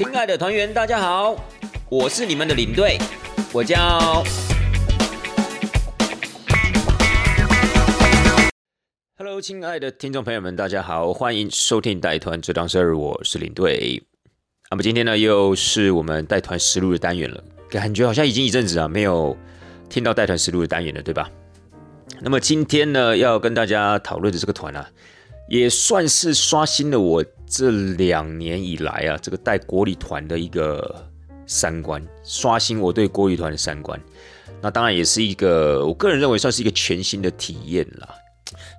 亲爱的团员，大家好，我是你们的领队，我叫。Hello，亲爱的听众朋友们，大家好，欢迎收听带团这档事儿，我是领队。那么今天呢，又是我们带团实录的单元了，感觉好像已经一阵子啊，没有听到带团实录的单元了，对吧？那么今天呢，要跟大家讨论的这个团啊，也算是刷新了我这两年以来啊，这个带国礼团的一个三观，刷新我对国礼团的三观。那当然也是一个，我个人认为算是一个全新的体验啦。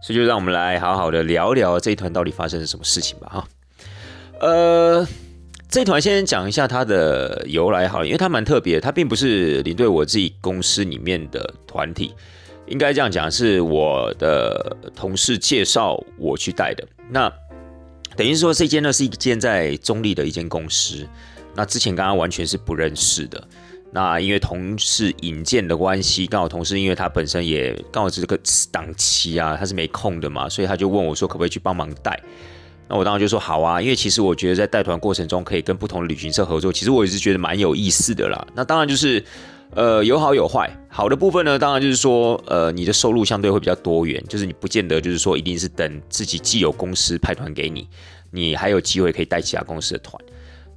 所以就让我们来好好的聊聊这一团到底发生了什么事情吧，哈。呃，这一团先讲一下它的由来好了，因为它蛮特别，它并不是领队我自己公司里面的团体，应该这样讲，是我的同事介绍我去带的。那等于说这间呢是一间在中立的一间公司，那之前刚刚完全是不认识的。那因为同事引荐的关系，刚好同事因为他本身也刚好是这个档期啊，他是没空的嘛，所以他就问我说可不可以去帮忙带。那我当然就说好啊，因为其实我觉得在带团过程中可以跟不同的旅行社合作，其实我也是觉得蛮有意思的啦。那当然就是呃有好有坏，好的部分呢，当然就是说呃你的收入相对会比较多元，就是你不见得就是说一定是等自己既有公司派团给你，你还有机会可以带其他公司的团。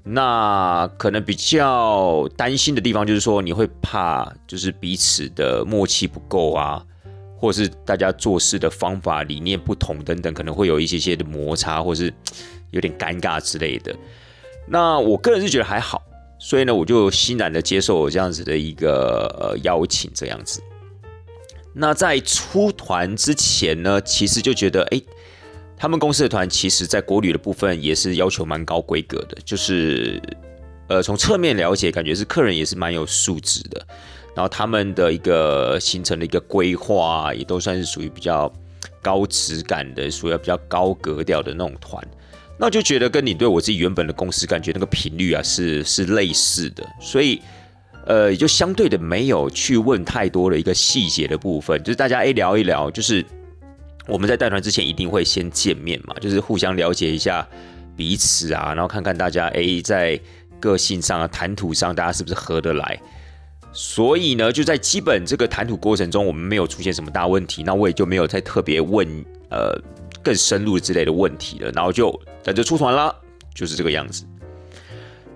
那可能比较担心的地方就是说，你会怕就是彼此的默契不够啊，或是大家做事的方法理念不同等等，可能会有一些些的摩擦，或是有点尴尬之类的。那我个人是觉得还好，所以呢，我就欣然的接受我这样子的一个呃邀请，这样子。那在出团之前呢，其实就觉得哎。他们公司的团其实，在国旅的部分也是要求蛮高规格的，就是，呃，从侧面了解，感觉是客人也是蛮有素质的。然后他们的一个行程的一个规划，也都算是属于比较高质感的，属于比较高格调的那种团。那就觉得跟你对我自己原本的公司感觉那个频率啊，是是类似的，所以，呃，也就相对的没有去问太多的一个细节的部分，就是大家哎聊一聊，就是。我们在带团之前一定会先见面嘛，就是互相了解一下彼此啊，然后看看大家哎在个性上啊、谈吐上，大家是不是合得来。所以呢，就在基本这个谈吐过程中，我们没有出现什么大问题，那我也就没有再特别问呃更深入之类的问题了，然后就等着出团啦，就是这个样子。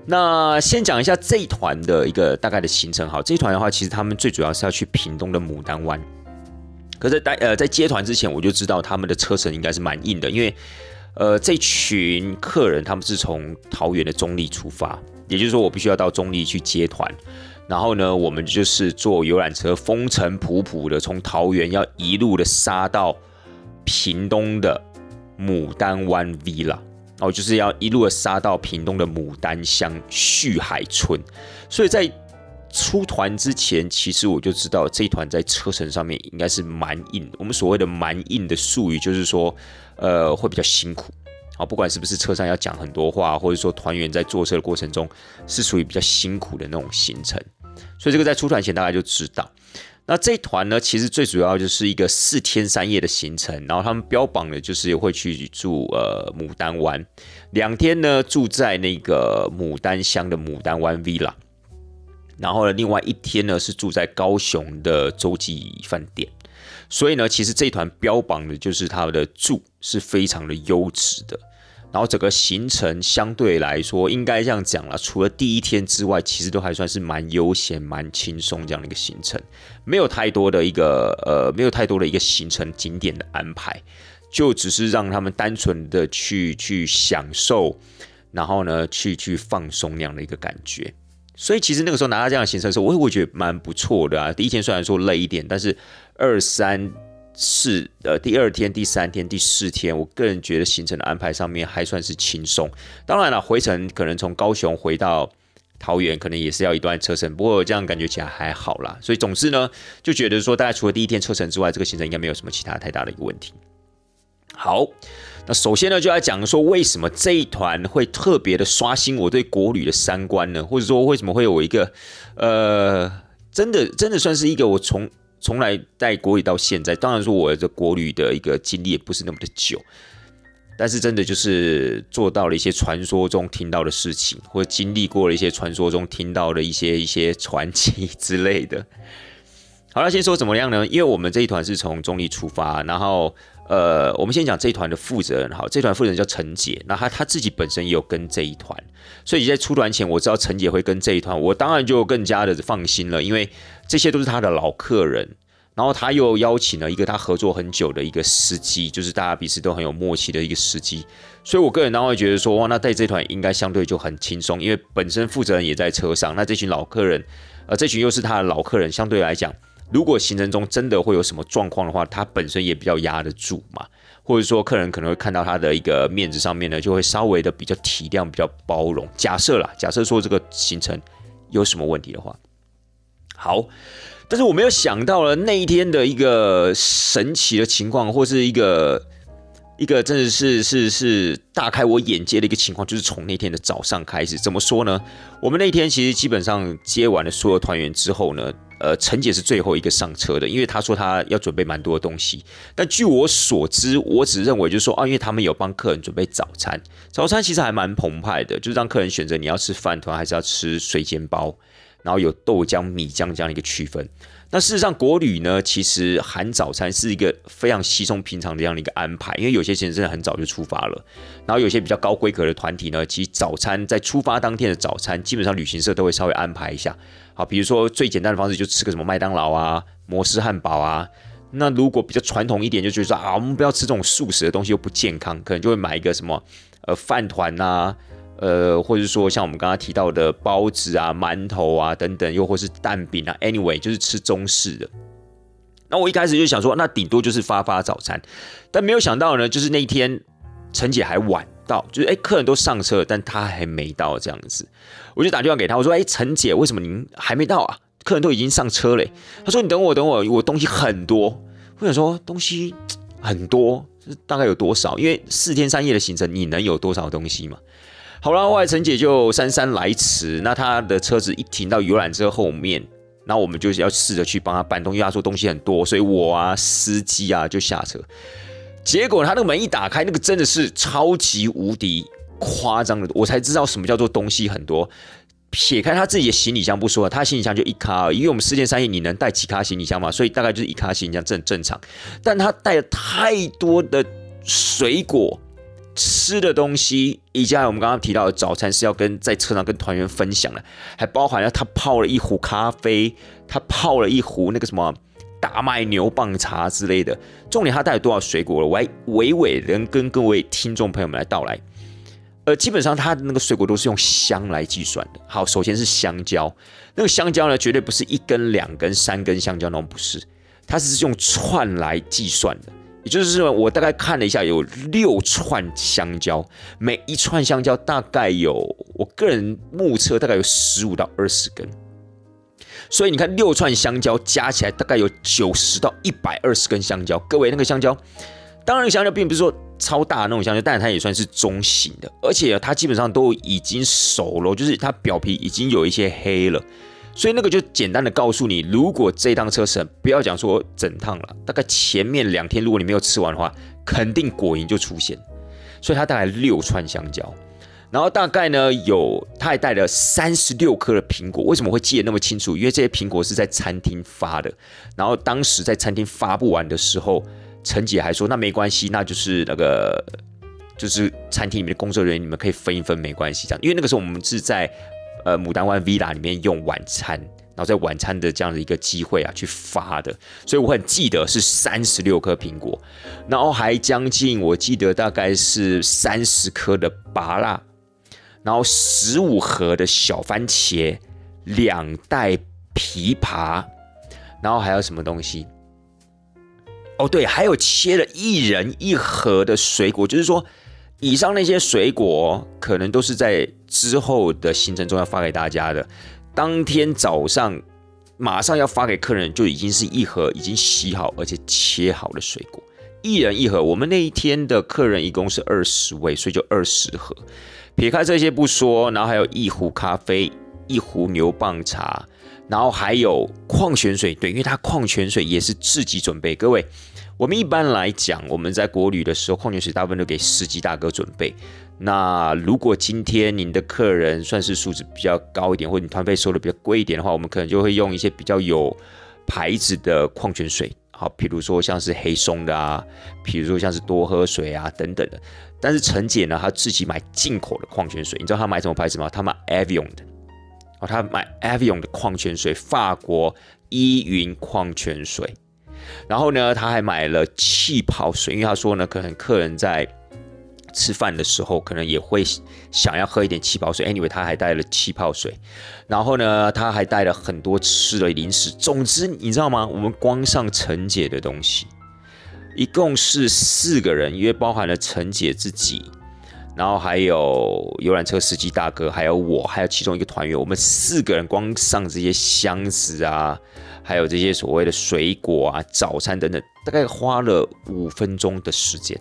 那先讲一下这一团的一个大概的行程，好，这一团的话，其实他们最主要是要去屏东的牡丹湾。可是，在呃在接团之前，我就知道他们的车程应该是蛮硬的，因为呃这群客人他们是从桃园的中立出发，也就是说我必须要到中立去接团，然后呢，我们就是坐游览车风尘仆仆的从桃园要一路的杀到屏东的牡丹湾 Villa，然后就是要一路的杀到屏东的牡丹乡旭海村，所以在出团之前，其实我就知道这一团在车程上面应该是蛮硬。我们所谓的蛮硬的术语，就是说，呃，会比较辛苦。啊，不管是不是车上要讲很多话，或者说团员在坐车的过程中是属于比较辛苦的那种行程。所以这个在出团前大家就知道。那这一团呢，其实最主要就是一个四天三夜的行程，然后他们标榜的就是会去住呃牡丹湾，两天呢住在那个牡丹乡的牡丹湾 villa。然后呢，另外一天呢是住在高雄的洲际饭店，所以呢，其实这一团标榜的就是他的住是非常的优质的。然后整个行程相对来说，应该这样讲了，除了第一天之外，其实都还算是蛮悠闲、蛮轻松这样的一个行程，没有太多的一个呃，没有太多的一个行程景点的安排，就只是让他们单纯的去去享受，然后呢，去去放松那样的一个感觉。所以其实那个时候拿到这样的行程的时候，我也会觉得蛮不错的啊。第一天虽然说累一点，但是二三四呃第二天、第三天、第四天，我个人觉得行程的安排上面还算是轻松。当然了，回程可能从高雄回到桃园，可能也是要一段车程，不过这样感觉起来还好啦。所以总之呢，就觉得说大家除了第一天车程之外，这个行程应该没有什么其他太大的一个问题。好。那首先呢，就要讲说为什么这一团会特别的刷新我对国旅的三观呢？或者说为什么会有一个呃，真的真的算是一个我从从来在国旅到现在，当然说我的国旅的一个经历也不是那么的久，但是真的就是做到了一些传说中听到的事情，或者经历过了一些传说中听到的一些一些传奇之类的。好了，先说怎么样呢？因为我们这一团是从中立出发，然后呃，我们先讲这一团的负责人。好，这团负责人叫陈姐，那他他自己本身也有跟这一团，所以在出团前我知道陈姐会跟这一团，我当然就更加的放心了，因为这些都是他的老客人。然后他又邀请了一个他合作很久的一个司机，就是大家彼此都很有默契的一个司机。所以我个人当然会觉得说，哇，那带这团应该相对就很轻松，因为本身负责人也在车上，那这群老客人，呃，这群又是他的老客人，相对来讲。如果行程中真的会有什么状况的话，他本身也比较压得住嘛，或者说客人可能会看到他的一个面子上面呢，就会稍微的比较体谅、比较包容。假设啦，假设说这个行程有什么问题的话，好，但是我没有想到了那一天的一个神奇的情况，或是一个一个真的是是是大开我眼界的一个情况，就是从那天的早上开始，怎么说呢？我们那天其实基本上接完了所有团员之后呢。呃，陈姐是最后一个上车的，因为她说她要准备蛮多的东西。但据我所知，我只认为就是说啊，因为他们有帮客人准备早餐，早餐其实还蛮澎湃的，就是让客人选择你要吃饭团还是要吃水煎包，然后有豆浆、米浆这样的一个区分。那事实上，国旅呢，其实含早餐是一个非常稀松平常的这样的一个安排，因为有些行程真的很早就出发了，然后有些比较高规格的团体呢，其实早餐在出发当天的早餐，基本上旅行社都会稍微安排一下。好，比如说最简单的方式就吃个什么麦当劳啊、摩斯汉堡啊。那如果比较传统一点，就觉得说啊，我们不要吃这种素食的东西，又不健康，可能就会买一个什么呃饭团呐。呃，或者说像我们刚刚提到的包子啊、馒头啊等等，又或是蛋饼啊，anyway，就是吃中式的。那我一开始就想说，那顶多就是发发早餐，但没有想到呢，就是那一天陈姐还晚到，就是哎，客人都上车了，但她还没到这样子。我就打电话给她，我说：“哎，陈姐，为什么您还没到啊？客人都已经上车嘞。”她说：“你等我，等我，我东西很多。”我想说，东西很多，大概有多少？因为四天三夜的行程，你能有多少东西嘛？好了，后来陈姐就姗姗来迟。那她的车子一停到游览车后面，那我们就是要试着去帮她搬东西。她说东西很多，所以我啊，司机啊就下车。结果她那个门一打开，那个真的是超级无敌夸张的，我才知道什么叫做东西很多。撇开他自己的行李箱不说，他行李箱就一卡，因为我们四天三夜，你能带几卡行李箱嘛？所以大概就是一卡行李箱正正常。但他带了太多的水果。吃的东西，以及我们刚刚提到的早餐是要跟在车上跟团员分享的，还包含了他泡了一壶咖啡，他泡了一壶那个什么大麦牛蒡茶之类的。重点他带了多少水果了？我还娓娓能跟各位听众朋友们来道来。呃，基本上他的那个水果都是用香来计算的。好，首先是香蕉，那个香蕉呢，绝对不是一根、两根、三根香蕉那种，不是，它是用串来计算的。就是说，我大概看了一下，有六串香蕉，每一串香蕉大概有，我个人目测大概有十五到二十根。所以你看，六串香蕉加起来大概有九十到一百二十根香蕉。各位，那个香蕉，当然香蕉并不是说超大的那种香蕉，但是它也算是中型的，而且它基本上都已经熟了，就是它表皮已经有一些黑了。所以那个就简单的告诉你，如果这趟车程不要讲说整趟了，大概前面两天如果你没有吃完的话，肯定果蝇就出现。所以他带来六串香蕉，然后大概呢有他还带了三十六颗的苹果。为什么会记得那么清楚？因为这些苹果是在餐厅发的，然后当时在餐厅发不完的时候，陈姐还说那没关系，那就是那个就是餐厅里面的工作人员，你们可以分一分没关系这样。因为那个时候我们是在。呃，牡丹湾 villa 里面用晚餐，然后在晚餐的这样的一个机会啊，去发的，所以我很记得是三十六颗苹果，然后还将近我记得大概是三十颗的芭辣，然后十五盒的小番茄，两袋枇杷，然后还有什么东西？哦，对，还有切了一人一盒的水果，就是说。以上那些水果可能都是在之后的行程中要发给大家的。当天早上马上要发给客人，就已经是一盒已经洗好而且切好的水果，一人一盒。我们那一天的客人一共是二十位，所以就二十盒。撇开这些不说，然后还有一壶咖啡，一壶牛蒡茶，然后还有矿泉水。对，因为它矿泉水也是自己准备。各位。我们一般来讲，我们在国旅的时候，矿泉水大部分都给司机大哥准备。那如果今天您的客人算是素质比较高一点，或者你团费收的比较贵一点的话，我们可能就会用一些比较有牌子的矿泉水，好，比如说像是黑松的啊，比如说像是多喝水啊等等的。但是陈姐呢，她自己买进口的矿泉水，你知道她买什么牌子吗？她买 Avion 的，哦，她买 Avion 的矿泉水，法国依云矿泉水。然后呢，他还买了气泡水，因为他说呢，可能客人在吃饭的时候，可能也会想要喝一点气泡水。Anyway，他还带了气泡水。然后呢，他还带了很多吃的零食。总之，你知道吗？我们光上陈姐的东西，一共是四个人，因为包含了陈姐自己，然后还有游览车司机大哥，还有我，还有其中一个团员，我们四个人光上这些箱子啊。还有这些所谓的水果啊、早餐等等，大概花了五分钟的时间。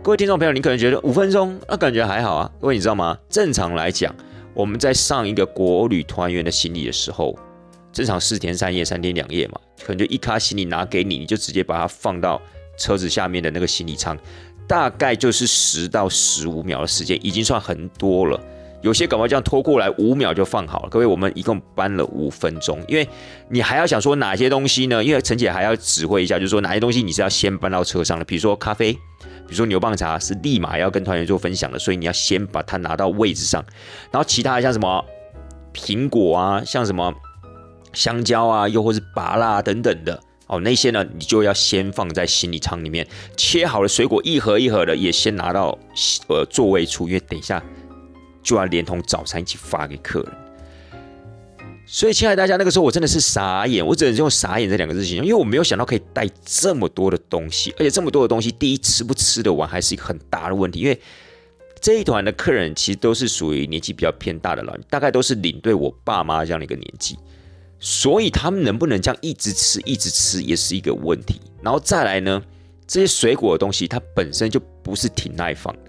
各位听众朋友，你可能觉得五分钟那感觉还好啊？各位你知道吗？正常来讲，我们在上一个国旅团员的行李的时候，正常四天三夜、三天两夜嘛，可能就一卡行李拿给你，你就直接把它放到车子下面的那个行李舱，大概就是十到十五秒的时间，已经算很多了。有些搞不好这样拖过来五秒就放好了。各位，我们一共搬了五分钟，因为你还要想说哪些东西呢？因为陈姐还要指挥一下，就是说哪些东西你是要先搬到车上的，比如说咖啡，比如说牛蒡茶是立马要跟团员做分享的，所以你要先把它拿到位置上。然后其他的像什么苹果啊，像什么香蕉啊，又或是芭辣等等的哦，那些呢你就要先放在行李舱里面。切好的水果一盒一盒的也先拿到呃座位处，因为等一下。就要连同早餐一起发给客人，所以亲爱的大家，那个时候我真的是傻眼，我只能用傻眼这两个字形容，因为我没有想到可以带这么多的东西，而且这么多的东西，第一吃不吃得完还是一个很大的问题，因为这一团的客人其实都是属于年纪比较偏大的老人，大概都是领队我爸妈这样的一个年纪，所以他们能不能这样一直吃一直吃也是一个问题。然后再来呢，这些水果的东西它本身就不是挺耐放的。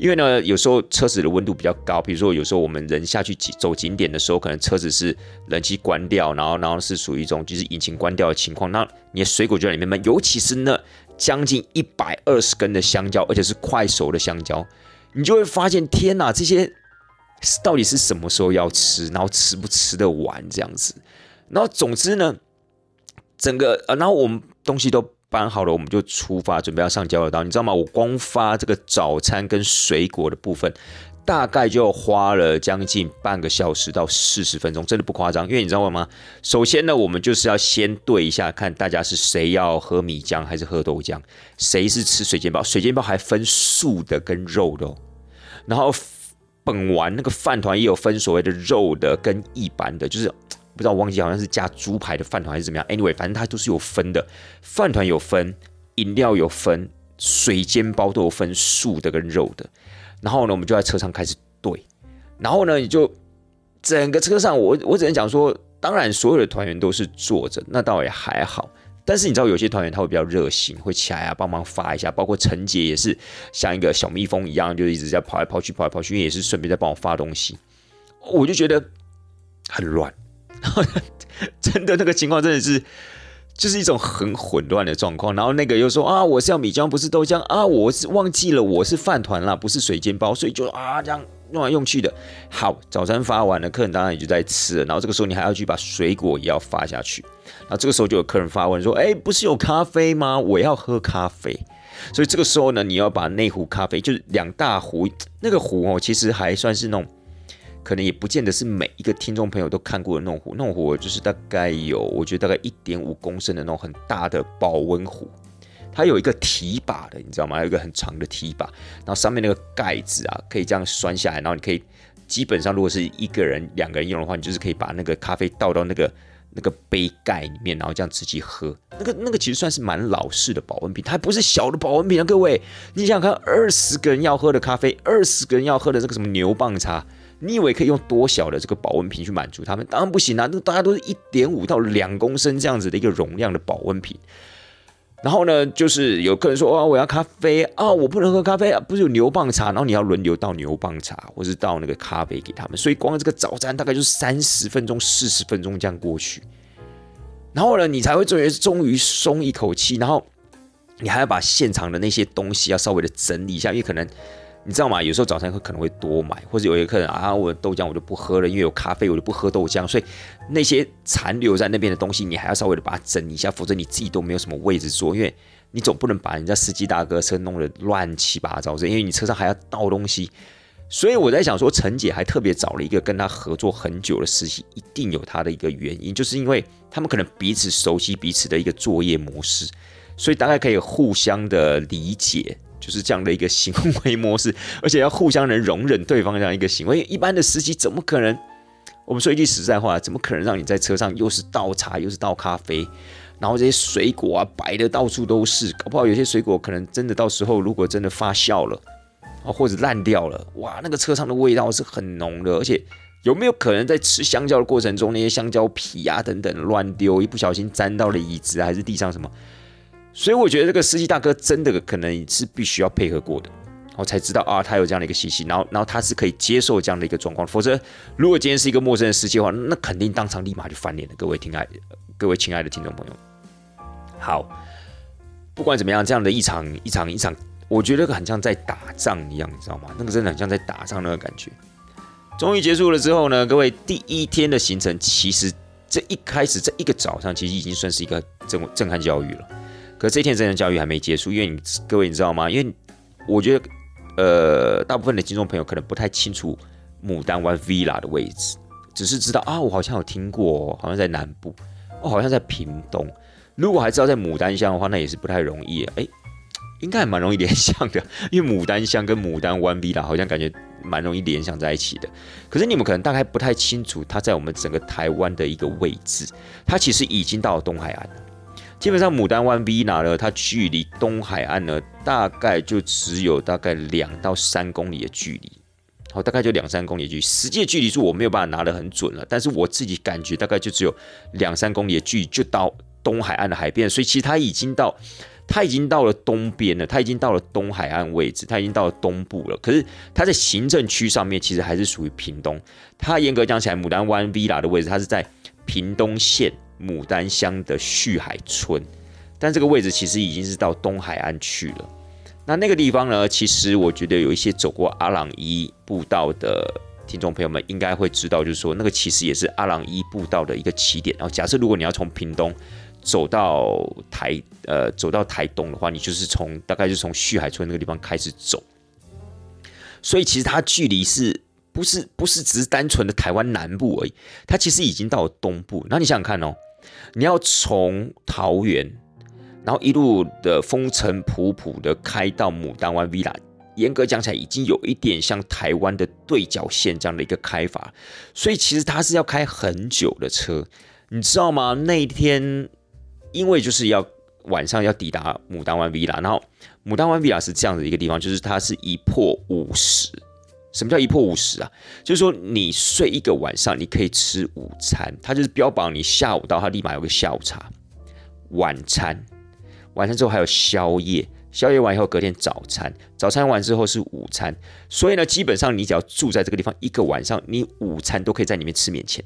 因为呢，有时候车子的温度比较高，比如说有时候我们人下去走景点的时候，可能车子是冷气关掉，然后然后是属于一种就是引擎关掉的情况，那你的水果就在里面闷，尤其是那将近一百二十根的香蕉，而且是快熟的香蕉，你就会发现天哪，这些到底是什么时候要吃，然后吃不吃得完这样子，然后总之呢，整个呃，然后我们东西都。搬好了，我们就出发，准备要上交流道。你知道吗？我光发这个早餐跟水果的部分，大概就花了将近半个小时到四十分钟，真的不夸张。因为你知道吗？首先呢，我们就是要先对一下，看大家是谁要喝米浆还是喝豆浆，谁是吃水煎包，水煎包还分素的跟肉的。然后本丸那个饭团也有分所谓的肉的跟一般的，就是。不知道忘记好像是加猪排的饭团还是怎么样？Anyway，反正它都是有分的，饭团有分，饮料有分，水煎包都有分素的跟肉的。然后呢，我们就在车上开始对，然后呢，你就整个车上，我我只能讲说，当然所有的团员都是坐着，那倒也还好。但是你知道有些团员他会比较热心，会起来啊帮忙发一下，包括陈杰也是像一个小蜜蜂一样，就一直在跑来跑去，跑来跑去，也是顺便在帮我发东西。我就觉得很乱。然 后真的那个情况真的是，就是一种很混乱的状况。然后那个又说啊，我是要米浆，不是豆浆啊，我是忘记了我是饭团啦，不是水煎包，所以就啊这样用来用去的。好，早餐发完了，客人当然也就在吃了。然后这个时候你还要去把水果也要发下去。然后这个时候就有客人发问说，哎，不是有咖啡吗？我要喝咖啡。所以这个时候呢，你要把那壶咖啡，就是两大壶，那个壶哦，其实还算是那种。可能也不见得是每一个听众朋友都看过的那种壶，那种壶就是大概有，我觉得大概一点五公升的那种很大的保温壶，它有一个提把的，你知道吗？有一个很长的提把，然后上面那个盖子啊，可以这样拴下来，然后你可以基本上如果是一个人、两个人用的话，你就是可以把那个咖啡倒到那个那个杯盖里面，然后这样直接喝。那个那个其实算是蛮老式的保温瓶，它不是小的保温瓶啊，各位，你想想看，二十个人要喝的咖啡，二十个人要喝的这个什么牛蒡茶。你以为可以用多小的这个保温瓶去满足他们？当然不行啊！那大家都是一点五到两公升这样子的一个容量的保温瓶。然后呢，就是有客人说：“哦，我要咖啡啊，我不能喝咖啡啊，不是有牛蒡茶？”然后你要轮流倒牛蒡茶，或是倒那个咖啡给他们。所以光这个早餐大概就是三十分钟、四十分钟这样过去。然后呢，你才会终于终于松一口气。然后你还要把现场的那些东西要稍微的整理一下，因为可能你知道吗？有时候早餐会可能会多买，或者有一个客人啊，我豆浆我就不喝了，因为有咖啡我就不喝豆浆，所以那些残留在那边的东西，你还要稍微的把它整理一下，否则你自己都没有什么位置坐，因为你总不能把人家司机大哥车弄得乱七八糟，因为你车上还要倒东西。所以我在想说，陈姐还特别找了一个跟她合作很久的司机，一定有他的一个原因，就是因为他们可能彼此熟悉彼此的一个作业模式，所以大概可以互相的理解，就是这样的一个行为模式，而且要互相能容忍对方这样一个行为。一般的司机怎么可能？我们说一句实在话，怎么可能让你在车上又是倒茶又是倒咖啡，然后这些水果啊摆的到处都是，搞不好有些水果可能真的到时候如果真的发酵了。啊，或者烂掉了，哇，那个车上的味道是很浓的，而且有没有可能在吃香蕉的过程中，那些香蕉皮啊等等乱丢，一不小心沾到了椅子还是地上什么？所以我觉得这个司机大哥真的可能是必须要配合过的，我才知道啊，他有这样的一个习性，然后然后他是可以接受这样的一个状况，否则如果今天是一个陌生的司机的话，那肯定当场立马就翻脸了。各位听爱，各位亲爱的听众朋友，好，不管怎么样，这样的一场一场一场。我觉得很像在打仗一样，你知道吗？那个真的很像在打仗那个感觉。终于结束了之后呢，各位第一天的行程，其实这一开始这一个早上，其实已经算是一个震震撼教育了。可是这一天真的教育还没结束，因为你各位你知道吗？因为我觉得呃，大部分的听众朋友可能不太清楚牡丹湾 villa 的位置，只是知道啊，我好像有听过，好像在南部，哦，好像在屏东。如果还知道在牡丹乡的话，那也是不太容易哎。应该还蛮容易联想的，因为牡丹乡跟牡丹湾 villa 好像感觉蛮容易联想在一起的。可是你们可能大概不太清楚，它在我们整个台湾的一个位置，它其实已经到了东海岸了。基本上牡丹湾 villa 呢，它距离东海岸呢，大概就只有大概两到三公里的距离。好，大概就两三公里距离，实际的距离是我没有办法拿得很准了，但是我自己感觉大概就只有两三公里的距离就到东海岸的海边，所以其实它已经到。它已经到了东边了，它已经到了东海岸位置，它已经到了东部了。可是它在行政区上面其实还是属于屏东。它严格讲起来，牡丹湾 villa 的位置，它是在屏东县牡丹乡的旭海村，但这个位置其实已经是到东海岸去了。那那个地方呢，其实我觉得有一些走过阿朗伊步道的听众朋友们应该会知道，就是说那个其实也是阿朗伊步道的一个起点。然后假设如果你要从屏东，走到台呃，走到台东的话，你就是从大概就从旭海村那个地方开始走，所以其实它距离是不是不是只是单纯的台湾南部而已？它其实已经到了东部。那你想想看哦，你要从桃园，然后一路的风尘仆仆的开到牡丹湾 villa，严格讲起来，已经有一点像台湾的对角线这样的一个开法，所以其实它是要开很久的车，你知道吗？那一天。因为就是要晚上要抵达牡丹湾 villa，然后牡丹湾 villa 是这样的一个地方，就是它是一破五十。什么叫一破五十啊？就是说你睡一个晚上，你可以吃午餐，它就是标榜你下午到，它立马有个下午茶、晚餐，晚餐之后还有宵夜，宵夜完以后隔天早餐，早餐完之后是午餐。所以呢，基本上你只要住在这个地方一个晚上，你午餐都可以在里面吃免钱。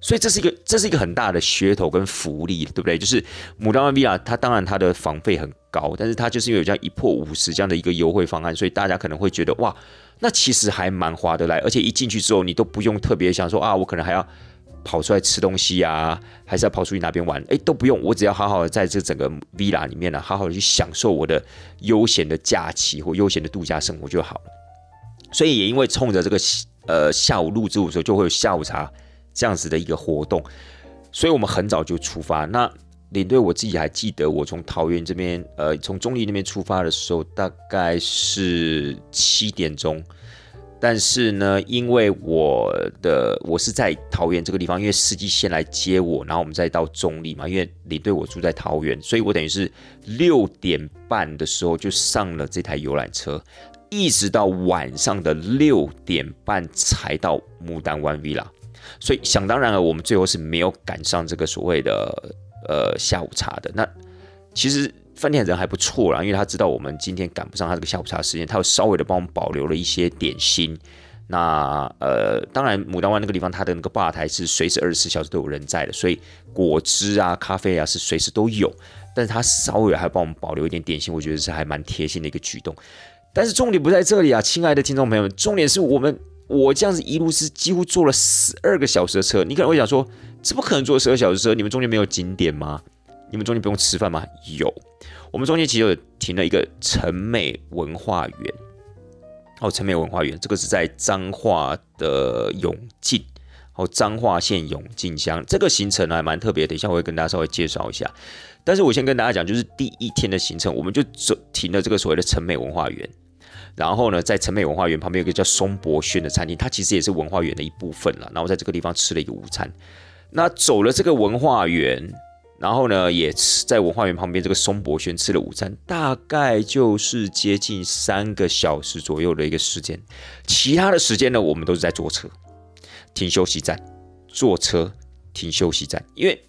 所以这是一个，这是一个很大的噱头跟福利，对不对？就是牡丹湾 villa，它当然它的房费很高，但是它就是因为有这样一破五十这样的一个优惠方案，所以大家可能会觉得哇，那其实还蛮划得来，而且一进去之后，你都不用特别想说啊，我可能还要跑出来吃东西啊，还是要跑出去哪边玩？哎，都不用，我只要好好的在这整个 villa 里面呢，好好的去享受我的悠闲的假期或悠闲的度假生活就好了。所以也因为冲着这个呃下午录制的时候就会有下午茶。这样子的一个活动，所以我们很早就出发。那领队我自己还记得，我从桃园这边，呃，从中立那边出发的时候，大概是七点钟。但是呢，因为我的我是在桃园这个地方，因为司机先来接我，然后我们再到中立嘛。因为领队我住在桃园，所以我等于是六点半的时候就上了这台游览车，一直到晚上的六点半才到牡丹湾 villa。所以想当然了，我们最后是没有赶上这个所谓的呃下午茶的。那其实饭店人还不错啦，因为他知道我们今天赶不上他这个下午茶时间，他有稍微的帮我们保留了一些点心。那呃，当然牡丹湾那个地方，它的那个吧台是随时二十四小时都有人在的，所以果汁啊、咖啡啊是随时都有。但是他稍微还帮我们保留一点点心，我觉得是还蛮贴心的一个举动。但是重点不在这里啊，亲爱的听众朋友们，重点是我们我这样子一路是几乎坐了十二个小时的车，你可能会想说，这不可能坐十二小时车，你们中间没有景点吗？你们中间不用吃饭吗？有，我们中间其实有停了一个城美文化园。哦，城美文化园，这个是在彰化的永靖，哦，彰化县永靖乡。这个行程呢还蛮特别，等一下我会跟大家稍微介绍一下。但是我先跟大家讲，就是第一天的行程，我们就走停了这个所谓的城美文化园。然后呢，在城美文化园旁边有个叫松柏轩的餐厅，它其实也是文化园的一部分了。然后在这个地方吃了一个午餐。那走了这个文化园。然后呢，也吃在文化园旁边这个松柏轩吃了午餐，大概就是接近三个小时左右的一个时间。其他的时间呢，我们都是在坐车停休息站，坐车停休息站。因为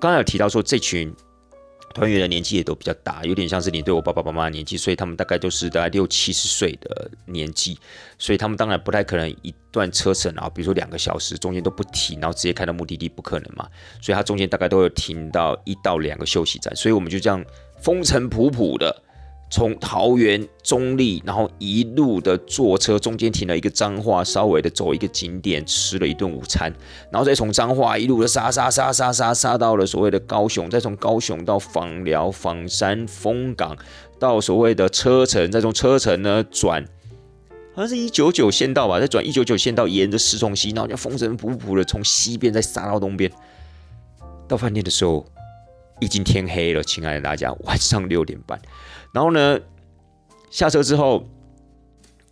刚刚有提到说这群。团员的年纪也都比较大，有点像是你对我爸爸妈妈的年纪，所以他们大概都是大概六七十岁的年纪，所以他们当然不太可能一段车程啊，比如说两个小时中间都不停，然后直接开到目的地，不可能嘛。所以他中间大概都有停到一到两个休息站，所以我们就这样风尘仆仆的。从桃园中立，然后一路的坐车，中间停了一个彰化，稍微的走一个景点，吃了一顿午餐，然后再从彰化一路的杀杀杀杀杀杀到了所谓的高雄，再从高雄到访寮、访山、丰港，到所谓的车城，再从车城呢转，好像是一九九县道吧，再转一九九县道，沿着石崇溪，然后就风尘仆仆的从西边再杀到东边，到饭店的时候已经天黑了，亲爱的大家，晚上六点半。然后呢，下车之后，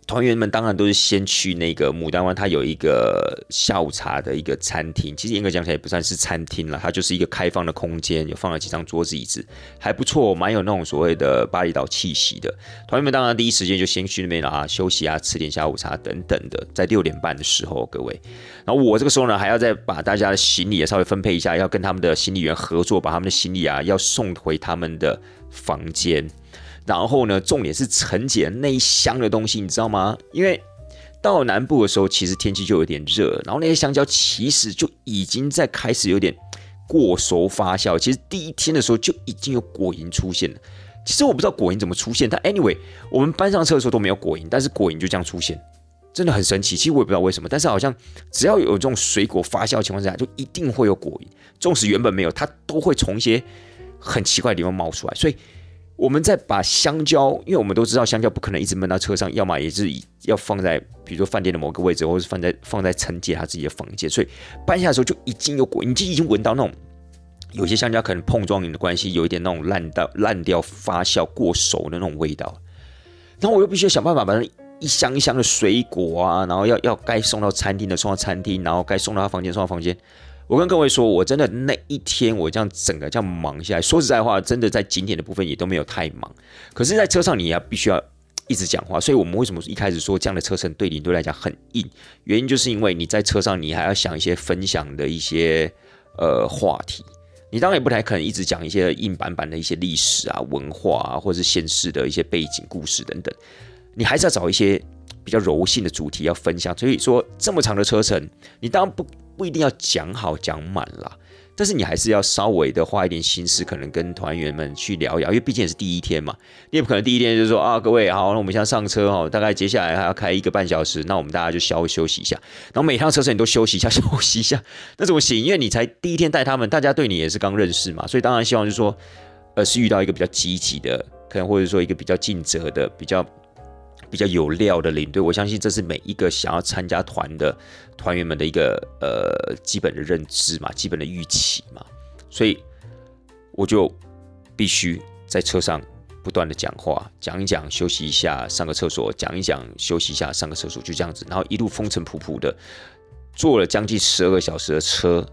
团员们当然都是先去那个牡丹湾，它有一个下午茶的一个餐厅。其实严格讲起来也不算是餐厅了，它就是一个开放的空间，有放了几张桌子椅子，还不错，蛮有那种所谓的巴厘岛气息的。团员们当然第一时间就先去那边啊休息啊，吃点下午茶等等的。在六点半的时候，各位，然后我这个时候呢，还要再把大家的行李也稍微分配一下，要跟他们的行李员合作，把他们的行李啊要送回他们的房间。然后呢，重点是承解那一箱的东西，你知道吗？因为到南部的时候，其实天气就有点热，然后那些香蕉其实就已经在开始有点过熟发酵。其实第一天的时候就已经有果蝇出现了。其实我不知道果蝇怎么出现，但 anyway，我们班上车的时候都没有果蝇，但是果蝇就这样出现，真的很神奇。其实我也不知道为什么，但是好像只要有这种水果发酵的情况下，就一定会有果蝇。纵使原本没有，它都会从一些很奇怪的地方冒出来，所以。我们再把香蕉，因为我们都知道香蕉不可能一直闷到车上，要么也是要放在比如说饭店的某个位置，或者是放在放在陈姐他自己的房间，所以搬下的时候就已经有果，你就已经闻到那种有些香蕉可能碰撞你的关系，有一点那种烂到烂掉、发酵过熟的那种味道。然后我又必须要想办法把那一箱一箱的水果啊，然后要要该送到餐厅的送到餐厅，然后该送到他房间送到房间。我跟各位说，我真的那一天我这样整个这样忙下来，说实在话，真的在景点的部分也都没有太忙。可是，在车上你要必须要一直讲话，所以我们为什么一开始说这样的车程对领队来讲很硬？原因就是因为你在车上你还要想一些分享的一些呃话题，你当然也不太可能一直讲一些硬板板的一些历史啊、文化啊，或者是现实的一些背景故事等等，你还是要找一些比较柔性的主题要分享。所以说，这么长的车程，你当然不。不一定要讲好讲满啦，但是你还是要稍微的花一点心思，可能跟团员们去聊一聊，因为毕竟也是第一天嘛，你也不可能第一天就说啊，各位好，那我们现在上车哦，大概接下来还要开一个半小时，那我们大家就稍微休息一下，然后每趟车程你都休息一下，休息一下，那怎么行？因为你才第一天带他们，大家对你也是刚认识嘛，所以当然希望就是说，呃，是遇到一个比较积极的，可能或者说一个比较尽责的，比较。比较有料的领队，我相信这是每一个想要参加团的团员们的一个呃基本的认知嘛，基本的预期嘛，所以我就必须在车上不断的讲话，讲一讲，休息一下，上个厕所，讲一讲，休息一下，上个厕所，就这样子，然后一路风尘仆仆的坐了将近十二个小时的车，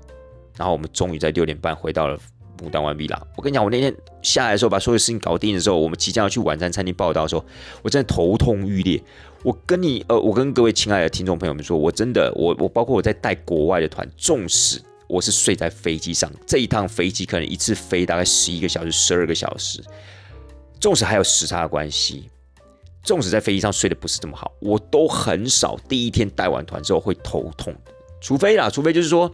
然后我们终于在六点半回到了。牡丹完毕了。我跟你讲，我那天下来的时候，把所有事情搞定的时候，我们即将要去晚餐餐厅报道的时候，我真的头痛欲裂。我跟你，呃，我跟各位亲爱的听众朋友们说，我真的，我我包括我在带国外的团，纵使我是睡在飞机上，这一趟飞机可能一次飞大概十一个小时、十二个小时，纵使还有时差的关系，纵使在飞机上睡得不是这么好，我都很少第一天带完团之后会头痛，除非啦，除非就是说。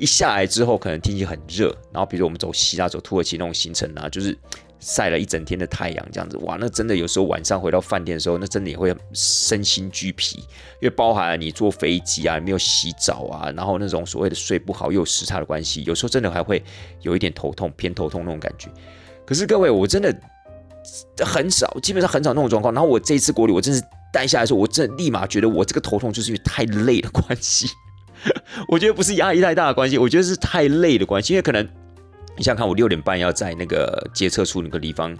一下来之后，可能天气很热，然后比如我们走希腊、走土耳其那种行程啊，就是晒了一整天的太阳，这样子，哇，那真的有时候晚上回到饭店的时候，那真的也会身心俱疲，因为包含了你坐飞机啊，没有洗澡啊，然后那种所谓的睡不好又有时差的关系，有时候真的还会有一点头痛，偏头痛那种感觉。可是各位，我真的很少，基本上很少那种状况。然后我这一次国旅，我真是待下来的时候，我真的立马觉得我这个头痛就是因为太累的关系。我觉得不是压力太大的关系，我觉得是太累的关系。因为可能你想看，我六点半要在那个接车处那个地方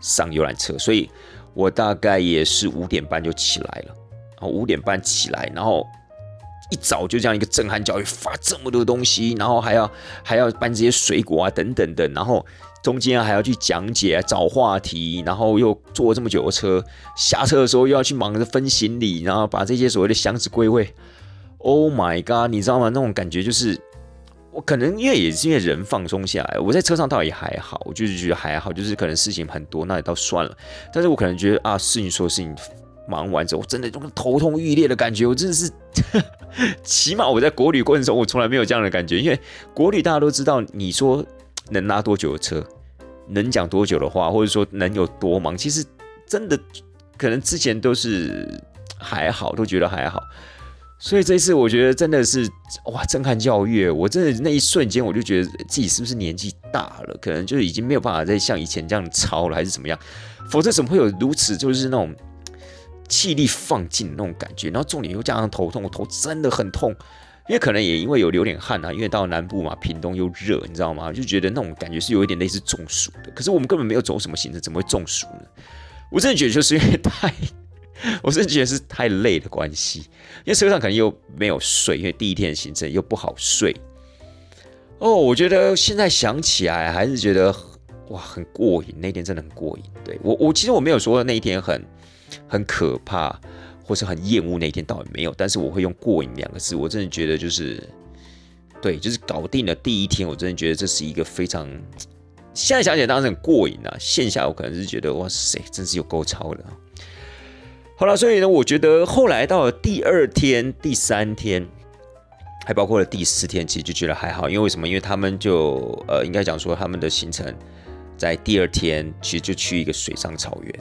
上游览车，所以我大概也是五点半就起来了。然后五点半起来，然后一早就这样一个震撼教育，发这么多东西，然后还要还要搬这些水果啊等等等，然后中间还要去讲解、找话题，然后又坐这么久的车，下车的时候又要去忙着分行李，然后把这些所谓的箱子归位。Oh my god！你知道吗？那种感觉就是，我可能因为也是因为人放松下来，我在车上倒也还好，我就是觉得还好，就是可能事情很多，那也倒算了。但是我可能觉得啊，事情说事情忙完之后，我真的种头痛欲裂的感觉，我真的是，起码我在国旅过程中，我从来没有这样的感觉。因为国旅大家都知道，你说能拉多久的车，能讲多久的话，或者说能有多忙，其实真的可能之前都是还好，都觉得还好。所以这一次，我觉得真的是哇，震撼教育！我真的那一瞬间，我就觉得自己是不是年纪大了，可能就是已经没有办法再像以前这样操了，还是怎么样？否则怎么会有如此就是那种气力放尽那种感觉？然后重点又加上头痛，我头真的很痛，因为可能也因为有流点汗啊，因为到南部嘛，屏东又热，你知道吗？就觉得那种感觉是有一点类似中暑的。可是我们根本没有走什么行程，怎么会中暑呢？我真的觉得就是因为太。我是觉得是太累的关系，因为车上可能又没有睡，因为第一天的行程又不好睡。哦，我觉得现在想起来还是觉得哇，很过瘾，那天真的很过瘾。对我，我其实我没有说那一天很很可怕，或是很厌恶那一天，倒也没有。但是我会用过瘾两个字，我真的觉得就是对，就是搞定了第一天，我真的觉得这是一个非常现在想起来当然很过瘾啊。线下我可能是觉得哇塞，真是有够超的。好了，所以呢，我觉得后来到了第二天、第三天，还包括了第四天，其实就觉得还好，因为为什么？因为他们就呃，应该讲说他们的行程在第二天其实就去一个水上草原，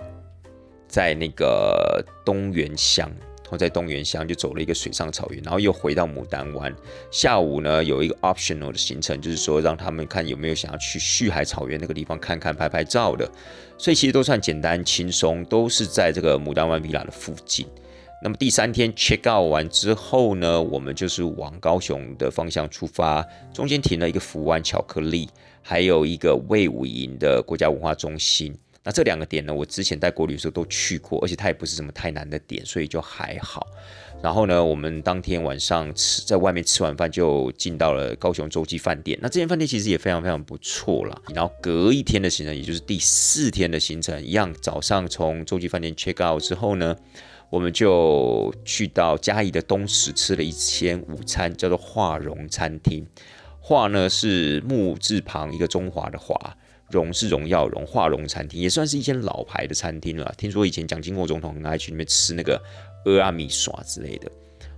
在那个东原乡。然后在东原乡就走了一个水上草原，然后又回到牡丹湾。下午呢有一个 optional 的行程，就是说让他们看有没有想要去旭海草原那个地方看看、拍拍照的。所以其实都算简单轻松，都是在这个牡丹湾 villa 的附近。那么第三天 check out 完之后呢，我们就是往高雄的方向出发，中间停了一个福湾巧克力，还有一个魏武营的国家文化中心。那这两个点呢，我之前在国旅的时候都去过，而且它也不是什么太难的点，所以就还好。然后呢，我们当天晚上吃在外面吃完饭就进到了高雄洲际饭店。那这间饭店其实也非常非常不错啦。然后隔一天的行程，也就是第四天的行程，一样早上从洲际饭店 check out 之后呢，我们就去到嘉义的东石吃了一间午餐，叫做华荣餐厅。华呢是木字旁一个中华的华。荣是荣耀荣化荣餐厅，也算是一间老牌的餐厅了。听说以前蒋经国总统很爱去那边吃那个阿米耍之类的。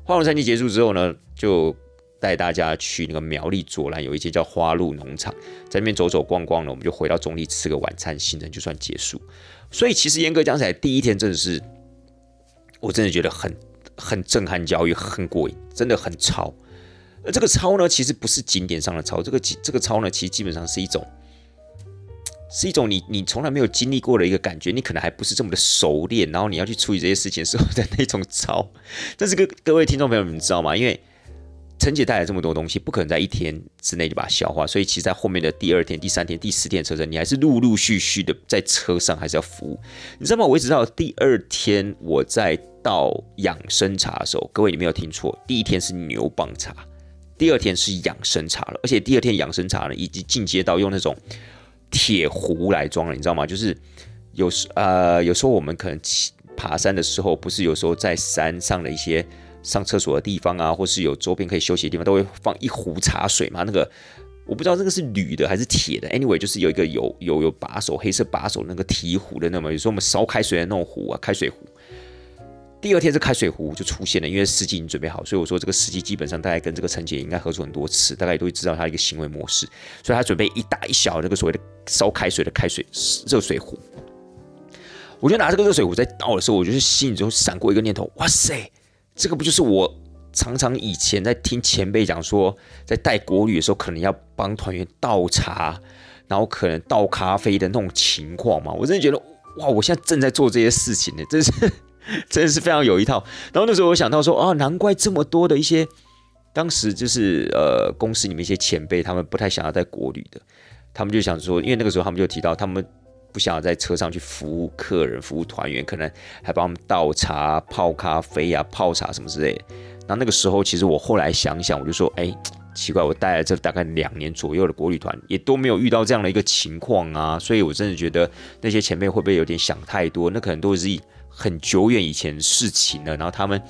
化荣餐厅结束之后呢，就带大家去那个苗栗左兰有一间叫花鹿农场，在那边走走逛逛了，我们就回到中立吃个晚餐，行程就算结束。所以其实严格讲起来，第一天真的是，我真的觉得很很震撼教育，很过瘾，真的很超。而这个超呢，其实不是景点上的超，这个这个超呢，其实基本上是一种。是一种你你从来没有经历过的一个感觉，你可能还不是这么的熟练，然后你要去处理这些事情时候的那种糟。但是各各位听众朋友你们知道吗？因为陈姐带来这么多东西，不可能在一天之内就把它消化，所以其实在后面的第二天、第三天、第四天车程，你还是陆陆续续的在车上还是要服务。你知道吗？我一直到第二天我在倒养生茶的时候，各位你没有听错，第一天是牛蒡茶，第二天是养生茶了，而且第二天养生茶呢，已经进阶到用那种。铁壶来装了，你知道吗？就是有时呃，有时候我们可能爬山的时候，不是有时候在山上的一些上厕所的地方啊，或是有周边可以休息的地方，都会放一壶茶水嘛。那个我不知道这个是铝的还是铁的，anyway，就是有一个有有有把手，黑色把手那个提壶的那么，有时候我们烧开水的那种壶啊，开水壶。第二天这开水壶就出现了，因为司机已经准备好，所以我说这个司机基本上大概跟这个陈姐应该合作很多次，大概都会知道他一个行为模式，所以他准备一大一小那个所谓的烧开水的开水热水壶。我就拿这个热水壶在倒的时候，我就是心里就闪过一个念头：哇塞，这个不就是我常常以前在听前辈讲说，在带国旅的时候，可能要帮团员倒茶，然后可能倒咖啡的那种情况吗？我真的觉得，哇，我现在正在做这些事情呢，真是 真的是非常有一套。然后那时候我想到说，哦，难怪这么多的一些当时就是呃公司里面一些前辈，他们不太想要在国旅的，他们就想说，因为那个时候他们就提到他们。不想要在车上去服务客人、服务团员，可能还帮他们倒茶、泡咖啡啊、泡茶什么之类的。那那个时候，其实我后来想想，我就说，哎，奇怪，我带了这大概两年左右的国旅团，也都没有遇到这样的一个情况啊。所以我真的觉得那些前辈会不会有点想太多？那可能都是很久远以前事情了。然后他们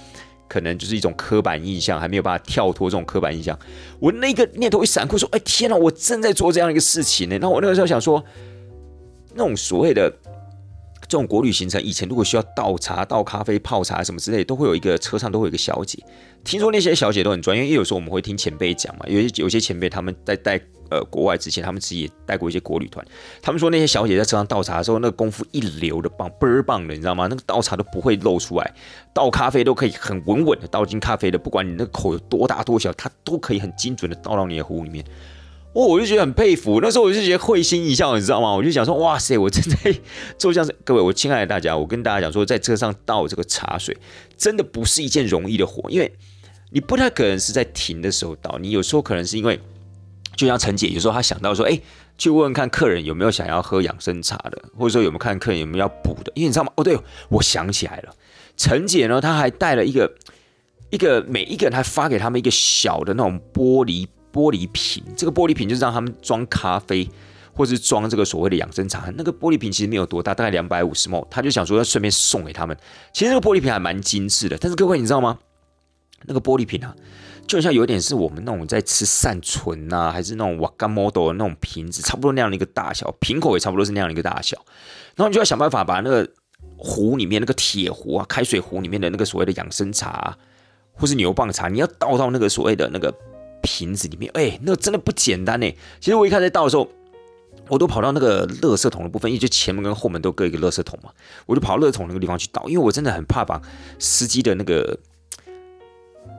可能就是一种刻板印象，还没有办法跳脱这种刻板印象。我那个念头一闪过，说，哎，天哪，我正在做这样一个事情呢。那我那个时候想说。那种所谓的这种国旅行程，以前如果需要倒茶、倒咖啡、泡茶什么之类，都会有一个车上都会有一个小姐。听说那些小姐都很专业，因为有时候我们会听前辈讲嘛，有些有些前辈他们在带呃国外之前，他们自己也带过一些国旅团，他们说那些小姐在车上倒茶的时候，那个功夫一流的棒，倍儿棒的，你知道吗？那个倒茶都不会漏出来，倒咖啡都可以很稳稳的倒进咖啡的，不管你那个口有多大多小，它都可以很精准的倒到你的壶里面。哦，我就觉得很佩服。那时候我就觉得会心一笑，你知道吗？我就想说，哇塞，我正在做这样。各位，我亲爱的大家，我跟大家讲说，在车上倒这个茶水，真的不是一件容易的活，因为你不太可能是在停的时候倒。你有时候可能是因为，就像陈姐有时候她想到说，哎，去问问看客人有没有想要喝养生茶的，或者说有没有看客人有没有要补的。因为你知道吗？哦，对，我想起来了，陈姐呢，她还带了一个一个每一个人还发给他们一个小的那种玻璃。玻璃瓶，这个玻璃瓶就是让他们装咖啡，或是装这个所谓的养生茶。那个玻璃瓶其实没有多大，大概两百五十毫他就想说要顺便送给他们。其实这个玻璃瓶还蛮精致的，但是各位你知道吗？那个玻璃瓶啊，就像有点是我们那种在吃善存呐，还是那种瓦干 model 的那种瓶子，差不多那样的一个大小，瓶口也差不多是那样的一个大小。然后你就要想办法把那个壶里面那个铁壶啊，开水壶里面的那个所谓的养生茶，或是牛蒡茶，你要倒到那个所谓的那个。瓶子里面，哎，那个真的不简单呢。其实我一开始倒的时候，我都跑到那个垃圾桶的部分，因为就前门跟后门都各一个垃圾桶嘛，我就跑到垃圾桶那个地方去倒，因为我真的很怕把司机的那个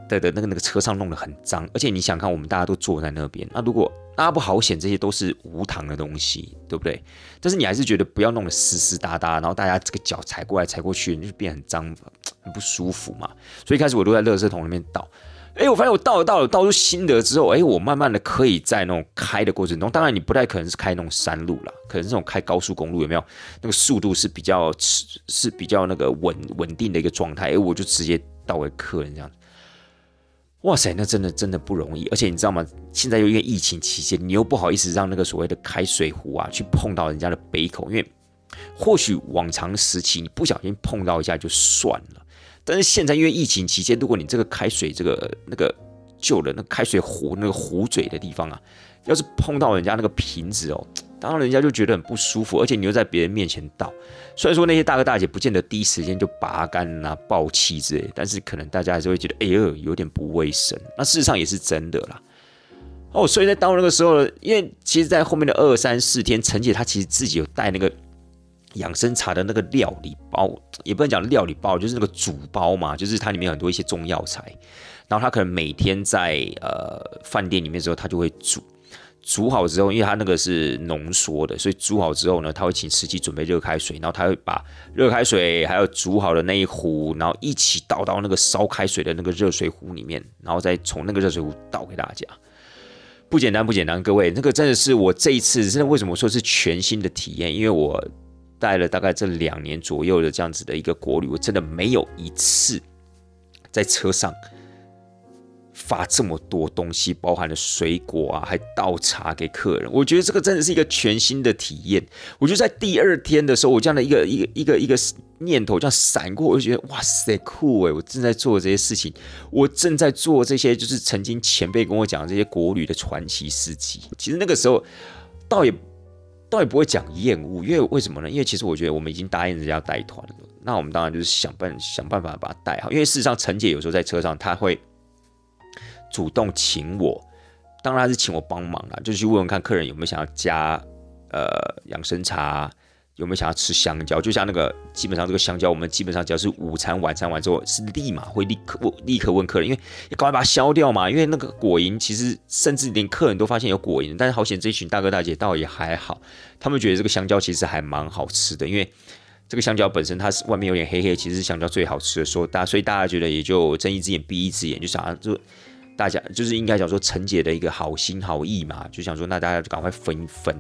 的的那个那个车上弄得很脏。而且你想看，我们大家都坐在那边，那如果大家不好险，这些都是无糖的东西，对不对？但是你还是觉得不要弄得湿湿哒哒，然后大家这个脚踩过来踩过去，就变很脏，很不舒服嘛。所以一开始我都在垃圾桶那边倒。哎，我发现我倒了倒了倒出心得之后，哎，我慢慢的可以在那种开的过程中，当然你不太可能是开那种山路了，可能这种开高速公路有没有？那个速度是比较是是比较那个稳稳定的一个状态，哎，我就直接倒给客人这样哇塞，那真的真的不容易，而且你知道吗？现在又因为疫情期间，你又不好意思让那个所谓的开水壶啊去碰到人家的杯口，因为或许往常时期你不小心碰到一下就算了。但是现在因为疫情期间，如果你这个开水这个那个旧的那开水壶那个壶嘴的地方啊，要是碰到人家那个瓶子哦，当然人家就觉得很不舒服，而且你又在别人面前倒。虽然说那些大哥大姐不见得第一时间就拔干啊、爆气之类，但是可能大家还是会觉得哎呦有点不卫生。那事实上也是真的啦。哦，所以在到那个时候，因为其实，在后面的二三四天，陈姐她其实自己有带那个。养生茶的那个料理包，也不能讲料理包，就是那个煮包嘛，就是它里面很多一些中药材，然后他可能每天在呃饭店里面之后，他就会煮，煮好之后，因为他那个是浓缩的，所以煮好之后呢，他会请司机准备热开水，然后他会把热开水还有煮好的那一壶，然后一起倒到那个烧开水的那个热水壶里面，然后再从那个热水壶倒给大家，不简单不简单，各位，那个真的是我这一次真的为什么说是全新的体验，因为我。带了大概这两年左右的这样子的一个国旅，我真的没有一次在车上发这么多东西，包含了水果啊，还倒茶给客人。我觉得这个真的是一个全新的体验。我就在第二天的时候，我这样的一个一个一个一个念头这样闪过，我就觉得哇塞酷诶，我正在做这些事情，我正在做这些就是曾经前辈跟我讲这些国旅的传奇事迹。其实那个时候倒也。倒也不会讲厌恶，因为为什么呢？因为其实我觉得我们已经答应人家带团了，那我们当然就是想办想办法把它带好，因为事实上陈姐有时候在车上，她会主动请我，当然她是请我帮忙啦，就去问问看客人有没有想要加呃养生茶。有没有想要吃香蕉？就像那个，基本上这个香蕉，我们基本上只要是午餐、晚餐完之后，是立马会立刻立刻问客人，因为要赶快把它削掉嘛。因为那个果蝇，其实甚至连客人都发现有果蝇，但是好险这一群大哥大姐倒也还好，他们觉得这个香蕉其实还蛮好吃的，因为这个香蕉本身它是外面有点黑黑，其实是香蕉最好吃的，说大，所以大家觉得也就睁一只眼闭一只眼，就想就大家就是应该讲说陈姐的一个好心好意嘛，就想说那大家就赶快分一分。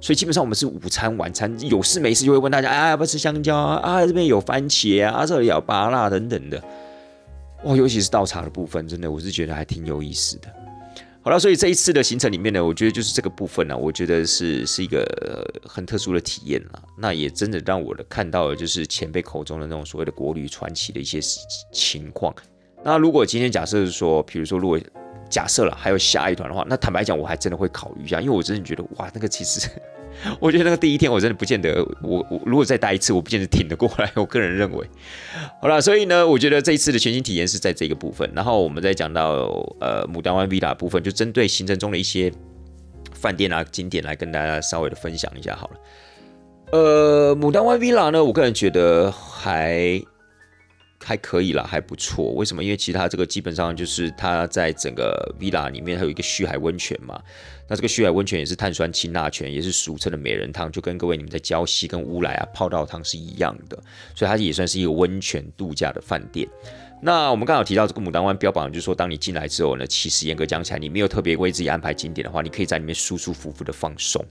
所以基本上我们是午餐、晚餐有事没事就会问大家，啊，要不要吃香蕉啊？啊，这边有番茄啊，这里有芭辣等等的。哇，尤其是倒茶的部分，真的我是觉得还挺有意思的。好了，所以这一次的行程里面呢，我觉得就是这个部分呢，我觉得是是一个很特殊的体验了。那也真的让我的看到了，就是前辈口中的那种所谓的国旅传奇的一些情况。那如果今天假设是说，比如说如果假设了还有下一团的话，那坦白讲，我还真的会考虑一下，因为我真的觉得哇，那个其实，我觉得那个第一天我真的不见得，我我如果再待一次，我不见得挺得过来。我个人认为，好了，所以呢，我觉得这一次的全新体验是在这个部分。然后我们再讲到呃牡丹湾 villa 部分，就针对行程中的一些饭店啊景点来跟大家稍微的分享一下好了。呃，牡丹湾 villa 呢，我个人觉得还。还可以啦，还不错。为什么？因为其他这个基本上就是它在整个 villa 里面还有一个旭海温泉嘛。那这个旭海温泉也是碳酸氢钠泉，也是俗称的美人汤，就跟各位你们在礁溪跟乌来啊泡到汤是一样的。所以它也算是一个温泉度假的饭店。那我们刚好提到这个牡丹湾标榜，就是说当你进来之后呢，其实严格讲起来，你没有特别为自己安排景点的话，你可以在里面舒舒服服的放松。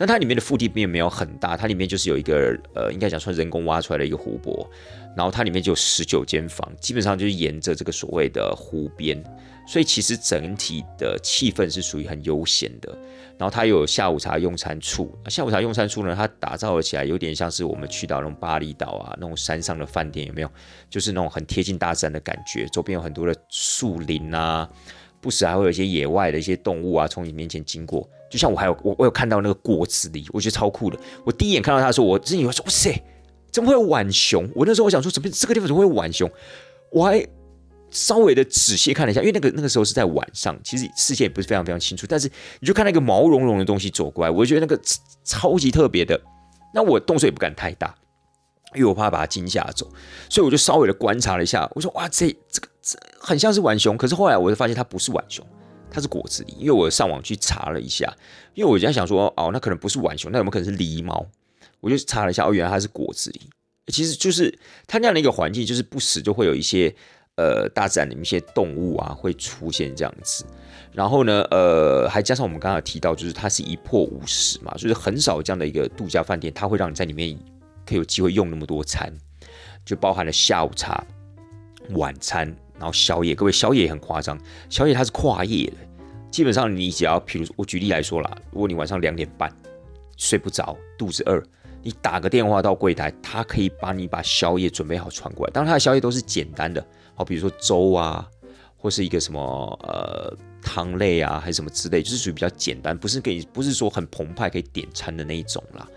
但它里面的腹地并没有很大，它里面就是有一个呃，应该讲算人工挖出来的一个湖泊。然后它里面就有十九间房，基本上就是沿着这个所谓的湖边，所以其实整体的气氛是属于很悠闲的。然后它有下午茶用餐处，下午茶用餐处呢，它打造了起来有点像是我们去到那种巴厘岛啊那种山上的饭店，有没有？就是那种很贴近大自然的感觉，周边有很多的树林啊，不时还会有一些野外的一些动物啊从你面前经过。就像我还有我我有看到那个果子狸，我觉得超酷的。我第一眼看到它的时候，我真以为说哇塞。怎么会有浣熊？我那时候我想说，怎么这个地方怎么会有浣熊？我还稍微的仔细看了一下，因为那个那个时候是在晚上，其实视线也不是非常非常清楚。但是你就看那个毛茸茸的东西走过来，我就觉得那个超级特别的。那我动作也不敢太大，因为我怕把它惊吓走，所以我就稍微的观察了一下。我说哇，这这个这很像是浣熊，可是后来我就发现它不是浣熊，它是果子狸。因为我上网去查了一下，因为我在想说，哦，那可能不是浣熊，那有没有可能是狸猫？我就查了一下，哦，原来它是果子狸，其实就是它那样的一个环境，就是不时就会有一些呃大自然里面一些动物啊会出现这样子。然后呢，呃，还加上我们刚刚提到，就是它是一破五十嘛，就是很少这样的一个度假饭店，它会让你在里面可以有机会用那么多餐，就包含了下午茶、晚餐，然后宵夜。各位宵夜也很夸张，宵夜它是跨夜的，基本上你只要，譬如我举例来说啦，如果你晚上两点半睡不着，肚子饿。你打个电话到柜台，他可以帮你把宵夜准备好传过来。当然，他的宵夜都是简单的，好，比如说粥啊，或是一个什么呃汤类啊，还是什么之类，就是属于比较简单，不是给不是说很澎湃可以点餐的那一种啦。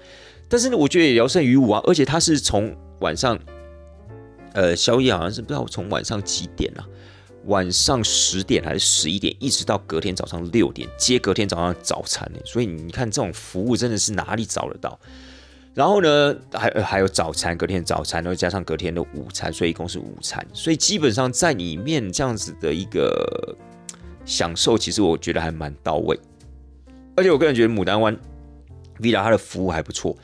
但是呢，我觉得也聊胜于无啊，而且他是从晚上，呃，宵夜好像是不知道从晚上几点啊，晚上十点还是十一点，一直到隔天早上六点接隔天早上早餐呢。所以你看这种服务真的是哪里找得到？然后呢，还还有早餐，隔天早餐，然后加上隔天的午餐，所以一共是午餐。所以基本上在里面这样子的一个享受，其实我觉得还蛮到位。而且我个人觉得牡丹湾 v i l a 它的服务还不错。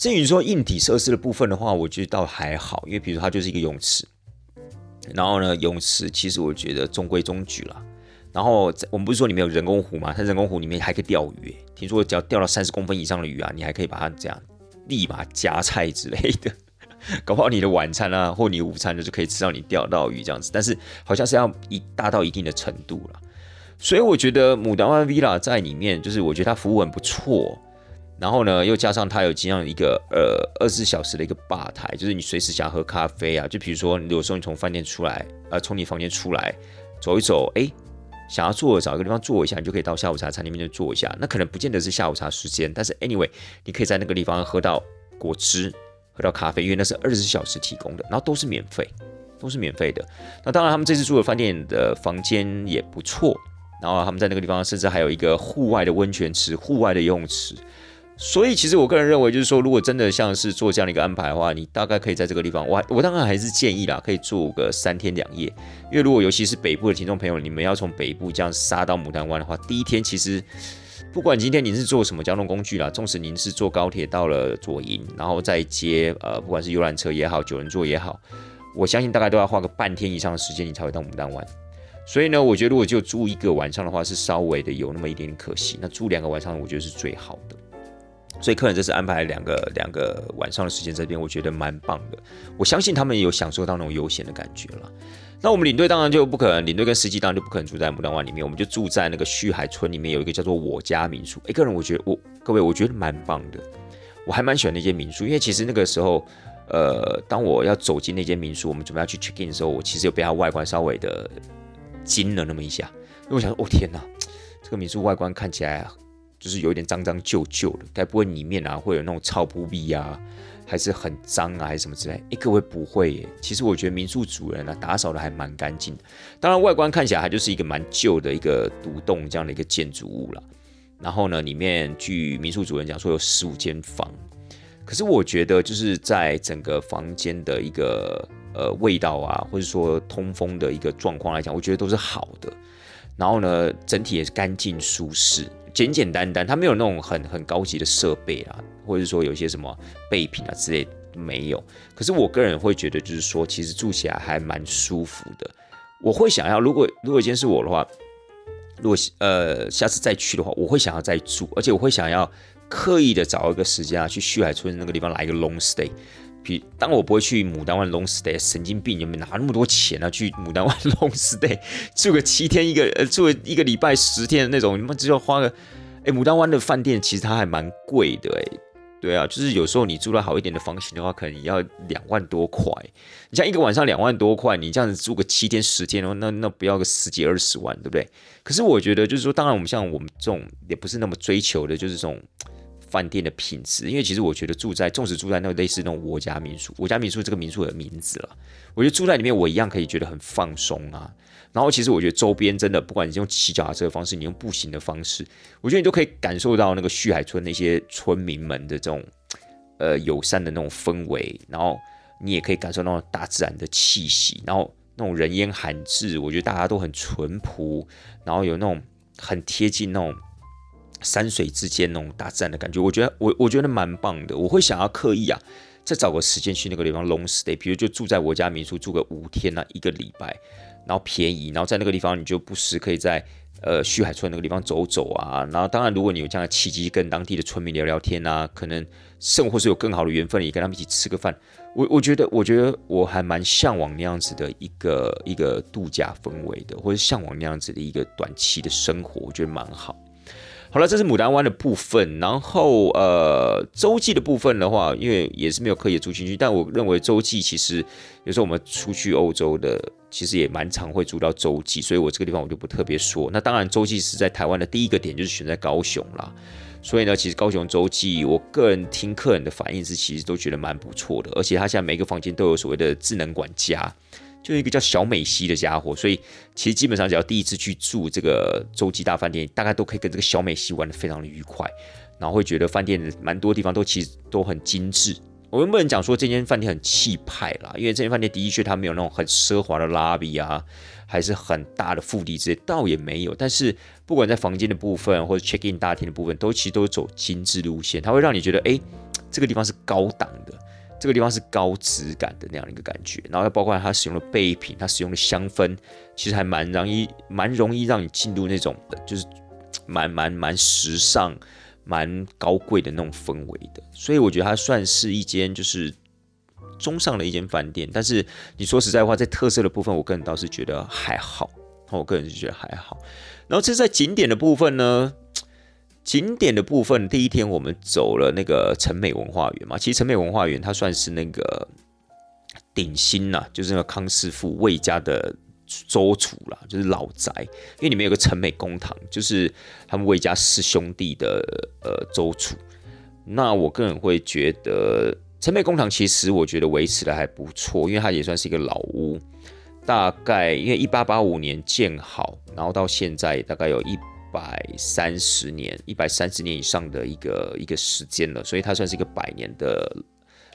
至于说硬体设施的部分的话，我觉得倒还好，因为比如它就是一个泳池，然后呢，泳池其实我觉得中规中矩了。然后我们不是说里面有人工湖吗？它人工湖里面还可以钓鱼，听说只要钓到三十公分以上的鱼啊，你还可以把它这样。立马夹菜之类的，搞不好你的晚餐啊，或你午餐就，就可以吃到你钓到鱼这样子。但是好像是要一大到一定的程度了，所以我觉得牡丹湾 villa 在里面，就是我觉得它服务很不错。然后呢，又加上它有这样一个呃二十四小时的一个吧台，就是你随时想喝咖啡啊，就比如说有时候你从饭店出来，呃，从你房间出来走一走，哎。想要坐找一个地方坐一下，你就可以到下午茶餐厅里面坐一下。那可能不见得是下午茶时间，但是 anyway，你可以在那个地方喝到果汁，喝到咖啡，因为那是二十四小时提供的，然后都是免费，都是免费的。那当然，他们这次住的饭店的房间也不错，然后他们在那个地方甚至还有一个户外的温泉池、户外的游泳池。所以，其实我个人认为，就是说，如果真的像是做这样的一个安排的话，你大概可以在这个地方，我我当然还是建议啦，可以住个三天两夜。因为如果尤其是北部的听众朋友，你们要从北部这样杀到牡丹湾的话，第一天其实不管今天您是坐什么交通工具啦，纵使您是坐高铁到了左营，然后再接呃，不管是游览车也好，九人座也好，我相信大概都要花个半天以上的时间，你才会到牡丹湾。所以呢，我觉得如果就住一个晚上的话，是稍微的有那么一点点可惜。那住两个晚上，我觉得是最好。所以客人这次安排两个两个晚上的时间这边，我觉得蛮棒的。我相信他们也有享受到那种悠闲的感觉了。那我们领队当然就不可能，领队跟司机当然就不可能住在牡丹湾里面，我们就住在那个旭海村里面有一个叫做我家民宿。哎，个人我觉得我各位我觉得蛮棒的，我还蛮喜欢那间民宿，因为其实那个时候，呃，当我要走进那间民宿，我们准备要去 check in 的时候，我其实有被它外观稍微的惊了那么一下，因为我想说，哦天哪，这个民宿外观看起来。就是有一点脏脏旧旧的，该不会里面啊会有那种臭扑鼻啊，还是很脏啊，还是什么之类？哎，各位不会耶。其实我觉得民宿主人呢打扫的还蛮干净的，当然外观看起来它就是一个蛮旧的一个独栋这样的一个建筑物了。然后呢，里面据民宿主人讲说有十五间房，可是我觉得就是在整个房间的一个呃味道啊，或者说通风的一个状况来讲，我觉得都是好的。然后呢，整体也是干净舒适。简简单单，它没有那种很很高级的设备啊，或者说有些什么备品啊之类没有。可是我个人会觉得，就是说其实住起来还蛮舒服的。我会想要，如果如果今天是我的话，如果呃下次再去的话，我会想要再住，而且我会想要刻意的找一个时间啊，去旭海村那个地方来一个 long stay。比当我不会去牡丹湾 long stay，神经病你们拿那么多钱啊？去牡丹湾 long stay 住个七天一个呃住一个礼拜十天的那种，你们只要花个哎牡丹湾的饭店其实它还蛮贵的哎，对啊，就是有时候你住的好一点的房型的话，可能要两万多块。你像一个晚上两万多块，你这样子住个七天十天的话，那那不要个十几二十万，对不对？可是我觉得就是说，当然我们像我们这种也不是那么追求的，就是这种。饭店的品质，因为其实我觉得住在，纵使住在那个类似那种我家民宿，我家民宿这个民宿的名字了，我觉得住在里面我一样可以觉得很放松啊。然后其实我觉得周边真的，不管你用骑脚踏车的方式，你用步行的方式，我觉得你都可以感受到那个旭海村那些村民们的这种呃友善的那种氛围，然后你也可以感受到大自然的气息，然后那种人烟罕至，我觉得大家都很淳朴，然后有那种很贴近那种。山水之间那种大自然的感觉，我觉得我我觉得蛮棒的。我会想要刻意啊，再找个时间去那个地方 long stay，比如就住在我家民宿住个五天啊，一个礼拜，然后便宜，然后在那个地方你就不时可以在呃旭海村那个地方走走啊。然后当然如果你有这样的契机跟当地的村民聊聊天啊，可能甚或是有更好的缘分，也跟他们一起吃个饭。我我觉得我觉得我还蛮向往那样子的一个一个度假氛围的，或者向往那样子的一个短期的生活，我觉得蛮好。好了，这是牡丹湾的部分，然后呃，洲际的部分的话，因为也是没有刻意住进去，但我认为洲际其实有时候我们出去欧洲的，其实也蛮常会住到洲际，所以我这个地方我就不特别说。那当然，洲际是在台湾的第一个点，就是选在高雄啦。所以呢，其实高雄洲际，我个人听客人的反应是，其实都觉得蛮不错的，而且他现在每个房间都有所谓的智能管家。就一个叫小美西的家伙，所以其实基本上只要第一次去住这个洲际大饭店，大概都可以跟这个小美西玩的非常的愉快，然后会觉得饭店蛮多地方都其实都很精致。我们不能讲说这间饭店很气派啦，因为这间饭店的确它没有那种很奢华的拉比啊，还是很大的腹地之类，倒也没有。但是不管在房间的部分或者 check in 大厅的部分，都其实都是走精致路线，它会让你觉得哎，这个地方是高档的。这个地方是高质感的那样的一个感觉，然后包括它使用的备品，它使用的香氛，其实还蛮容易，蛮容易让你进入那种就是蛮蛮蛮时尚、蛮高贵的那种氛围的。所以我觉得它算是一间就是中上的一间饭店。但是你说实在话，在特色的部分，我个人倒是觉得还好，我个人是觉得还好。然后这是在景点的部分呢。景点的部分，第一天我们走了那个城美文化园嘛。其实城美文化园它算是那个鼎新呐，就是那个康师傅魏家的周楚啦，就是老宅。因为里面有个城美公堂，就是他们魏家四兄弟的呃周楚。那我个人会觉得，陈美公堂其实我觉得维持的还不错，因为它也算是一个老屋，大概因为一八八五年建好，然后到现在大概有一百三十年，一百三十年以上的一个一个时间了，所以它算是一个百年的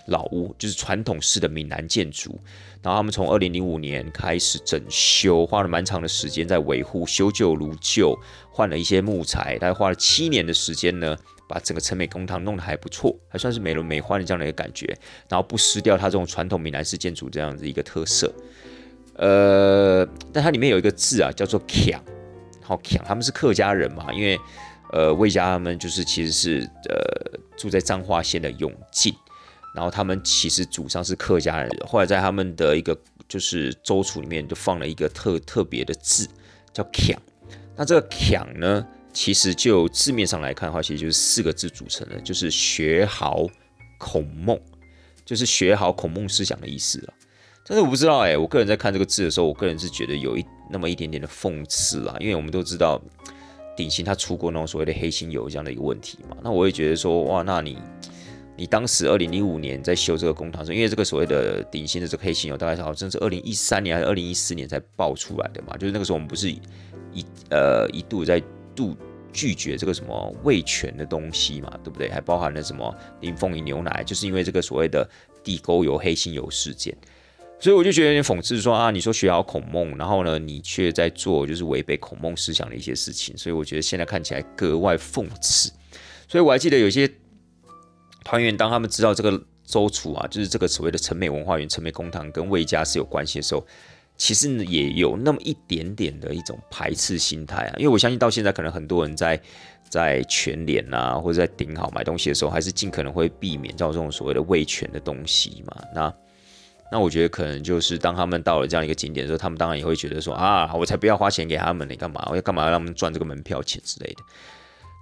老屋，就是传统式的闽南建筑。然后他们从二零零五年开始整修，花了蛮长的时间在维护，修旧如旧，换了一些木材，大概花了七年的时间呢。把整个陈美公堂弄得还不错，还算是美轮美奂的这样的一个感觉，然后不失掉它这种传统闽南式建筑这样子一个特色。呃，但它里面有一个字啊，叫做“强”，好强，他们是客家人嘛，因为呃魏家他们就是其实是呃住在彰化县的永靖，然后他们其实祖上是客家人，后来在他们的一个就是州处里面就放了一个特特别的字叫“强”，那这个“强”呢？其实就字面上来看的话，其实就是四个字组成的，就是学好孔孟，就是学好孔孟思想的意思了。但是我不知道哎，我个人在看这个字的时候，我个人是觉得有一那么一点点的讽刺啊，因为我们都知道鼎新他出过那种所谓的黑心油这样的一个问题嘛。那我也觉得说，哇，那你你当时二零零五年在修这个公堂时，因为这个所谓的鼎新的这个黑心油，大概是好像是二零一三年还是二零一四年才爆出来的嘛，就是那个时候我们不是一呃一度在。度拒绝这个什么味全的东西嘛，对不对？还包含了什么林凤仪牛奶，就是因为这个所谓的地沟油、黑心油事件，所以我就觉得有点讽刺，说啊，你说学好孔孟，然后呢，你却在做就是违背孔孟思想的一些事情，所以我觉得现在看起来格外讽刺。所以我还记得有些团员，当他们知道这个周楚啊，就是这个所谓的陈美文化园、陈美公堂跟魏家是有关系的时候。其实，也有那么一点点的一种排斥心态啊，因为我相信到现在可能很多人在在全联啊，或者在顶好买东西的时候，还是尽可能会避免到这种所谓的味全的东西嘛。那那我觉得可能就是当他们到了这样一个景点的时候，他们当然也会觉得说啊，我才不要花钱给他们，你干嘛？我要干嘛让他们赚这个门票钱之类的？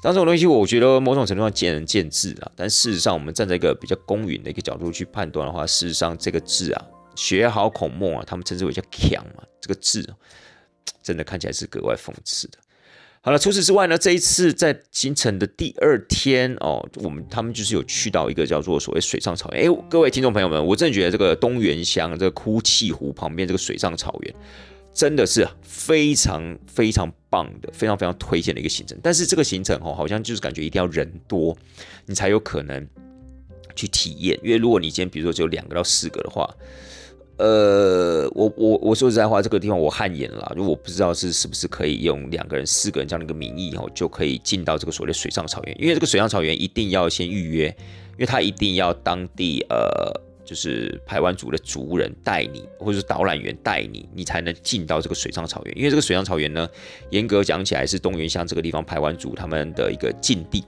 但这种东西，我觉得某种程度上见仁见智啊。但事实上，我们站在一个比较公允的一个角度去判断的话，事实上这个字啊。学好孔孟啊，他们称之为叫“强”嘛，这个字真的看起来是格外讽刺的。好了，除此之外呢，这一次在行程的第二天哦，我们他们就是有去到一个叫做所谓水上草原。哎，各位听众朋友们，我真的觉得这个东源乡这个哭泣湖旁边这个水上草原真的是非常非常棒的，非常非常推荐的一个行程。但是这个行程哦，好像就是感觉一定要人多，你才有可能去体验。因为如果你今天比如说只有两个到四个的话，呃，我我我说实在话，这个地方我汗颜了，就我不知道是是不是可以用两个人、四个人这样的一个名义哦，就可以进到这个所谓的水上草原。因为这个水上草原一定要先预约，因为他一定要当地呃，就是排湾族的族人带你，或者是导览员带你，你才能进到这个水上草原。因为这个水上草原呢，严格讲起来是东源乡这个地方排湾族他们的一个禁地。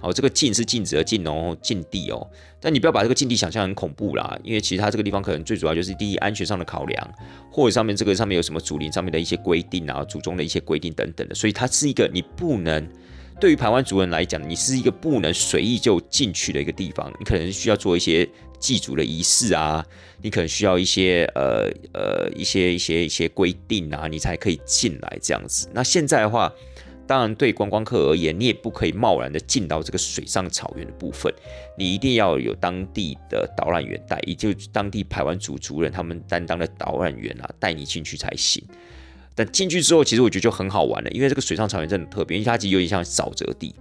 好，这个禁是禁止的禁哦，禁地哦。但你不要把这个禁地想象很恐怖啦，因为其实它这个地方可能最主要就是第一安全上的考量，或者上面这个上面有什么竹林上面的一些规定啊，祖宗的一些规定等等的，所以它是一个你不能对于台湾族人来讲，你是一个不能随意就进去的一个地方，你可能需要做一些祭祖的仪式啊，你可能需要一些呃呃一些一些一些规定啊，你才可以进来这样子。那现在的话。当然，对观光客而言，你也不可以贸然的进到这个水上草原的部分，你一定要有当地的导览员带，也就当地排湾族族人他们担当的导览员啊，带你进去才行。但进去之后，其实我觉得就很好玩了，因为这个水上草原真的特别，因为它其实有点像沼泽地，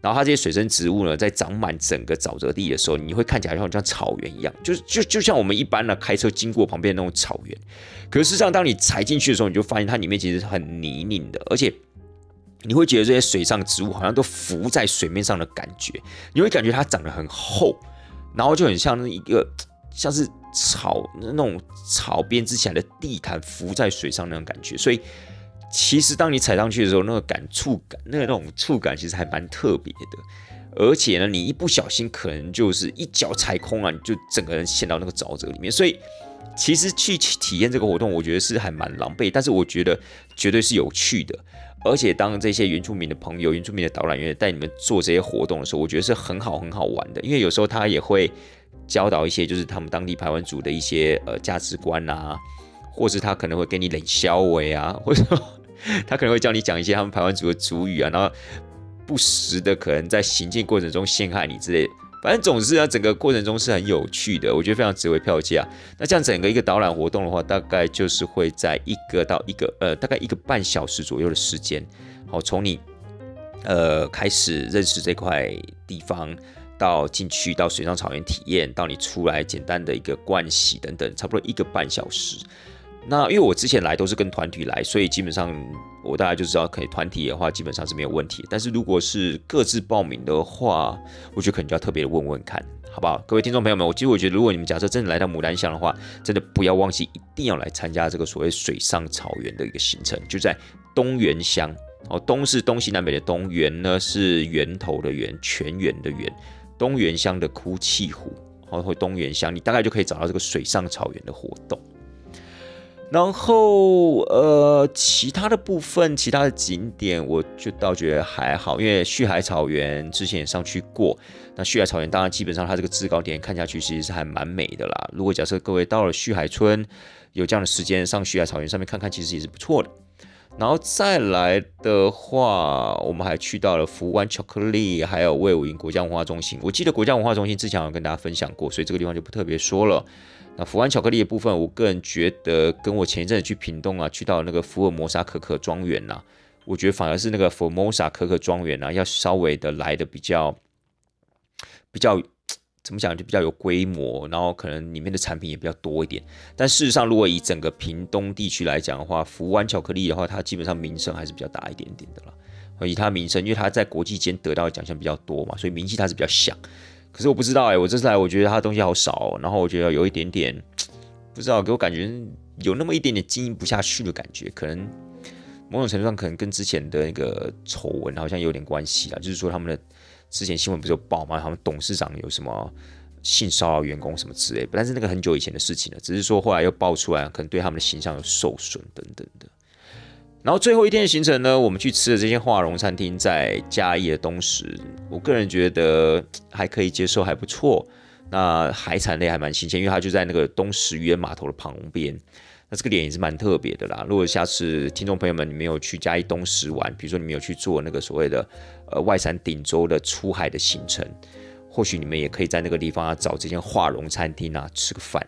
然后它这些水生植物呢，在长满整个沼泽地的时候，你会看起来像像草原一样，就是就就像我们一般呢开车经过旁边那种草原。可是事实上，当你踩进去的时候，你就发现它里面其实很泥泞的，而且。你会觉得这些水上植物好像都浮在水面上的感觉，你会感觉它长得很厚，然后就很像一个 像是草那种草编织起来的地毯浮在水上那种感觉。所以其实当你踩上去的时候，那个感触感，那个那种触感其实还蛮特别的。而且呢，你一不小心可能就是一脚踩空了，你就整个人陷到那个沼泽里面。所以其实去体验这个活动，我觉得是还蛮狼狈，但是我觉得绝对是有趣的。而且当这些原住民的朋友、原住民的导览员带你们做这些活动的时候，我觉得是很好、很好玩的。因为有时候他也会教导一些，就是他们当地排湾族的一些呃价值观啊，或是他可能会给你冷消维啊，或者他可能会教你讲一些他们排湾族的族语啊，然后不时的可能在行进过程中陷害你之类。反正总之啊，整个过程中是很有趣的，我觉得非常值回票价。那这样整个一个导览活动的话，大概就是会在一个到一个呃，大概一个半小时左右的时间，好，从你呃开始认识这块地方，到进去到水上草原体验，到你出来简单的一个盥洗等等，差不多一个半小时。那因为我之前来都是跟团体来，所以基本上我大概就知道，可以团体的话基本上是没有问题。但是如果是各自报名的话，我觉得可能就要特别的问问看，好不好？各位听众朋友们，我其实我觉得，如果你们假设真的来到牡丹乡的话，真的不要忘记一定要来参加这个所谓水上草原的一个行程，就在东源乡哦。东是东西南北的东，源呢是源头的源，泉源的源。东源乡的哭泣湖，然后东源乡，你大概就可以找到这个水上草原的活动。然后，呃，其他的部分，其他的景点，我就倒觉得还好，因为旭海草原之前也上去过。那旭海草原当然基本上它这个制高点看下去其实是还蛮美的啦。如果假设各位到了旭海村，有这样的时间上旭海草原上面看看，其实也是不错的。然后再来的话，我们还去到了福湾巧克力，还有魏武营国家文化中心。我记得国家文化中心之前有跟大家分享过，所以这个地方就不特别说了。那福湾巧克力的部分，我个人觉得跟我前一阵子去屏东啊，去到那个福尔摩沙可可庄园呐，我觉得反而是那个福尔摩沙可可庄园呐，要稍微的来的比较比较怎么讲，就比较有规模，然后可能里面的产品也比较多一点。但事实上，如果以整个屏东地区来讲的话，福湾巧克力的话，它基本上名声还是比较大一点点的啦。以它名声，因为它在国际间得到的奖项比较多嘛，所以名气它是比较响。可是我不知道哎，我这次来我觉得他的东西好少，然后我觉得有一点点不知道，给我感觉有那么一点点经营不下去的感觉，可能某种程度上可能跟之前的那个丑闻好像有点关系啦。就是说他们的之前新闻不是有报吗？他们董事长有什么性骚扰员工什么之类，但是那个很久以前的事情了，只是说后来又爆出来，可能对他们的形象有受损等等的。然后最后一天的行程呢，我们去吃的这间华荣餐厅在嘉义的东石，我个人觉得还可以接受，还不错。那海产类还蛮新鲜，因为它就在那个东石渔人码头的旁边。那这个点也是蛮特别的啦。如果下次听众朋友们你没有去嘉义东石玩，比如说你没有去做那个所谓的呃外山顶洲的出海的行程，或许你们也可以在那个地方啊找这间华荣餐厅啊吃个饭。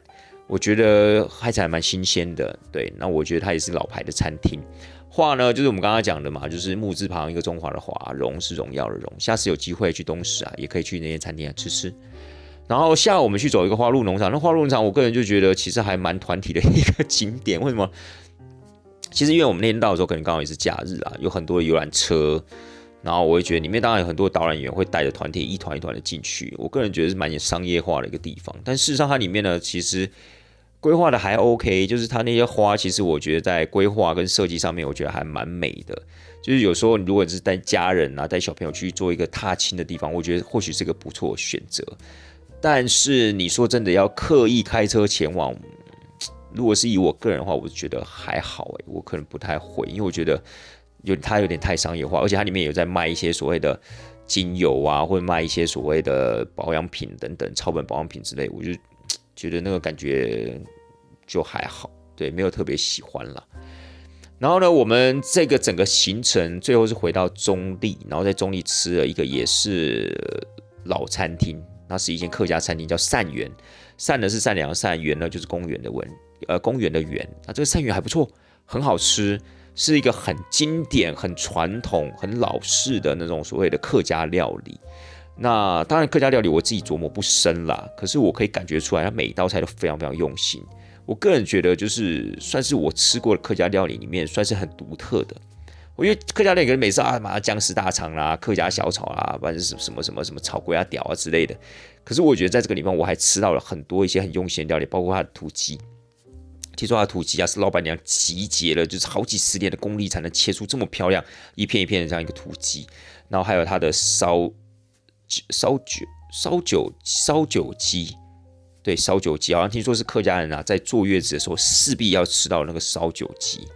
我觉得海产还蛮新鲜的，对。那我觉得它也是老牌的餐厅。画呢，就是我们刚刚讲的嘛，就是木字旁一个中华的华，荣是荣耀的荣。下次有机会去东石啊，也可以去那些餐厅啊吃吃。然后下午我们去走一个花鹿农场，那花鹿农场我个人就觉得其实还蛮团体的一个景点。为什么？其实因为我们那天到的时候可能刚好也是假日啊，有很多的游览车，然后我会觉得里面当然有很多导览员会带着团体一团一团的进去。我个人觉得是蛮商业化的一个地方，但事实上它里面呢，其实。规划的还 OK，就是它那些花，其实我觉得在规划跟设计上面，我觉得还蛮美的。就是有时候如果是带家人啊、带小朋友去做一个踏青的地方，我觉得或许是个不错选择。但是你说真的要刻意开车前往，如果是以我个人的话，我觉得还好诶，我可能不太会，因为我觉得有它有点太商业化，而且它里面有在卖一些所谓的精油啊，或者卖一些所谓的保养品等等、草本保养品之类，我就觉得那个感觉。就还好，对，没有特别喜欢了。然后呢，我们这个整个行程最后是回到中立，然后在中立吃了一个也是老餐厅，那是一间客家餐厅，叫善园。善呢是善良善，园呢就是公园的文，呃，公园的园。那这个善园还不错，很好吃，是一个很经典、很传统、很老式的那种所谓的客家料理。那当然，客家料理我自己琢磨不深啦，可是我可以感觉出来，它每一道菜都非常非常用心。我个人觉得，就是算是我吃过的客家料理里面，算是很独特的。我因为客家料理可能每次啊，嘛姜丝大肠啦、客家小炒啦，或者是什么什么什么炒龟啊、屌啊之类的。可是我觉得在这个地方，我还吃到了很多一些很用心的料理，包括它的土鸡。听说它的土鸡啊，是老板娘集结了就是好几十年的功力，才能切出这么漂亮一片一片的这样一个土鸡。然后还有它的烧烧酒、烧酒、烧酒鸡。对烧酒鸡，好像听说是客家人啊，在坐月子的时候势必要吃到那个烧酒鸡，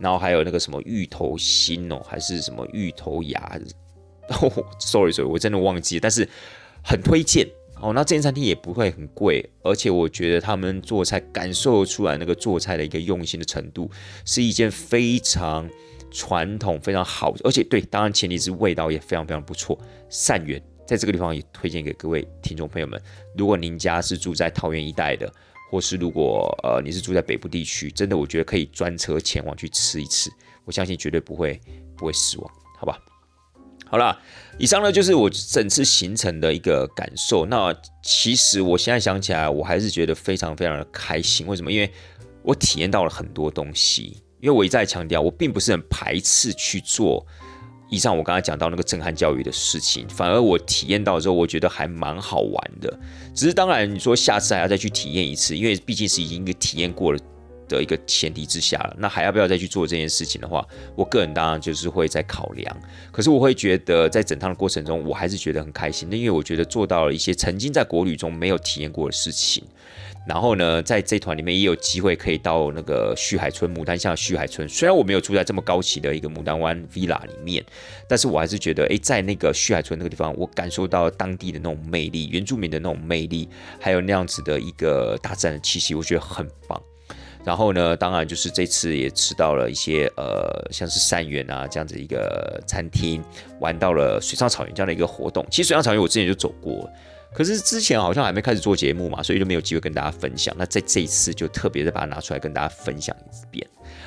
然后还有那个什么芋头心哦，还是什么芋头芽 哦？Sorry Sorry，我真的忘记，但是很推荐哦。那这间餐厅也不会很贵，而且我觉得他们做菜感受出来那个做菜的一个用心的程度，是一件非常传统、非常好，而且对，当然前提是味道也非常非常不错。善缘。在这个地方也推荐给各位听众朋友们，如果您家是住在桃园一带的，或是如果呃你是住在北部地区，真的我觉得可以专车前往去吃一次，我相信绝对不会不会失望，好吧？好啦，以上呢就是我整次行程的一个感受。那其实我现在想起来，我还是觉得非常非常的开心。为什么？因为我体验到了很多东西。因为我一再强调，我并不是很排斥去做以上我刚才讲到那个震撼教育的事情，反而我体验到之后，我觉得还蛮好玩的。只是当然，你说下次还要再去体验一次，因为毕竟是已经一个体验过了。的一个前提之下了，那还要不要再去做这件事情的话，我个人当然就是会在考量。可是我会觉得，在整趟的过程中，我还是觉得很开心的，因为我觉得做到了一些曾经在国旅中没有体验过的事情。然后呢，在这团里面也有机会可以到那个旭海村牡丹乡旭海村。虽然我没有住在这么高级的一个牡丹湾 villa 里面，但是我还是觉得，哎，在那个旭海村那个地方，我感受到当地的那种魅力，原住民的那种魅力，还有那样子的一个大自然的气息，我觉得很棒。然后呢，当然就是这次也吃到了一些呃，像是善缘啊这样子一个餐厅，玩到了水上草原这样的一个活动。其实水上草原我之前就走过，可是之前好像还没开始做节目嘛，所以就没有机会跟大家分享。那在这一次就特别的把它拿出来跟大家分享一遍。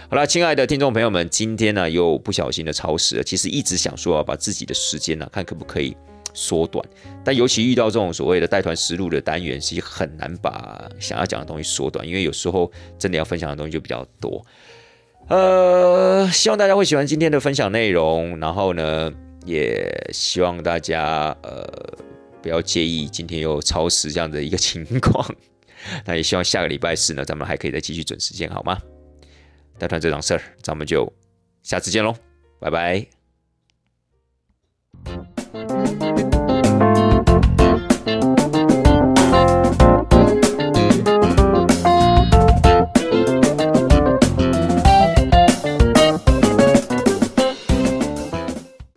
好了，亲爱的听众朋友们，今天呢又不小心的超时了。其实一直想说要把自己的时间呢，看可不可以。缩短，但尤其遇到这种所谓的带团实录的单元，其实很难把想要讲的东西缩短，因为有时候真的要分享的东西就比较多。呃，希望大家会喜欢今天的分享内容，然后呢，也希望大家呃不要介意今天又超时这样的一个情况。那也希望下个礼拜四呢咱们还可以再继续准时见好吗？带上这档事儿咱们就下次见喽拜拜。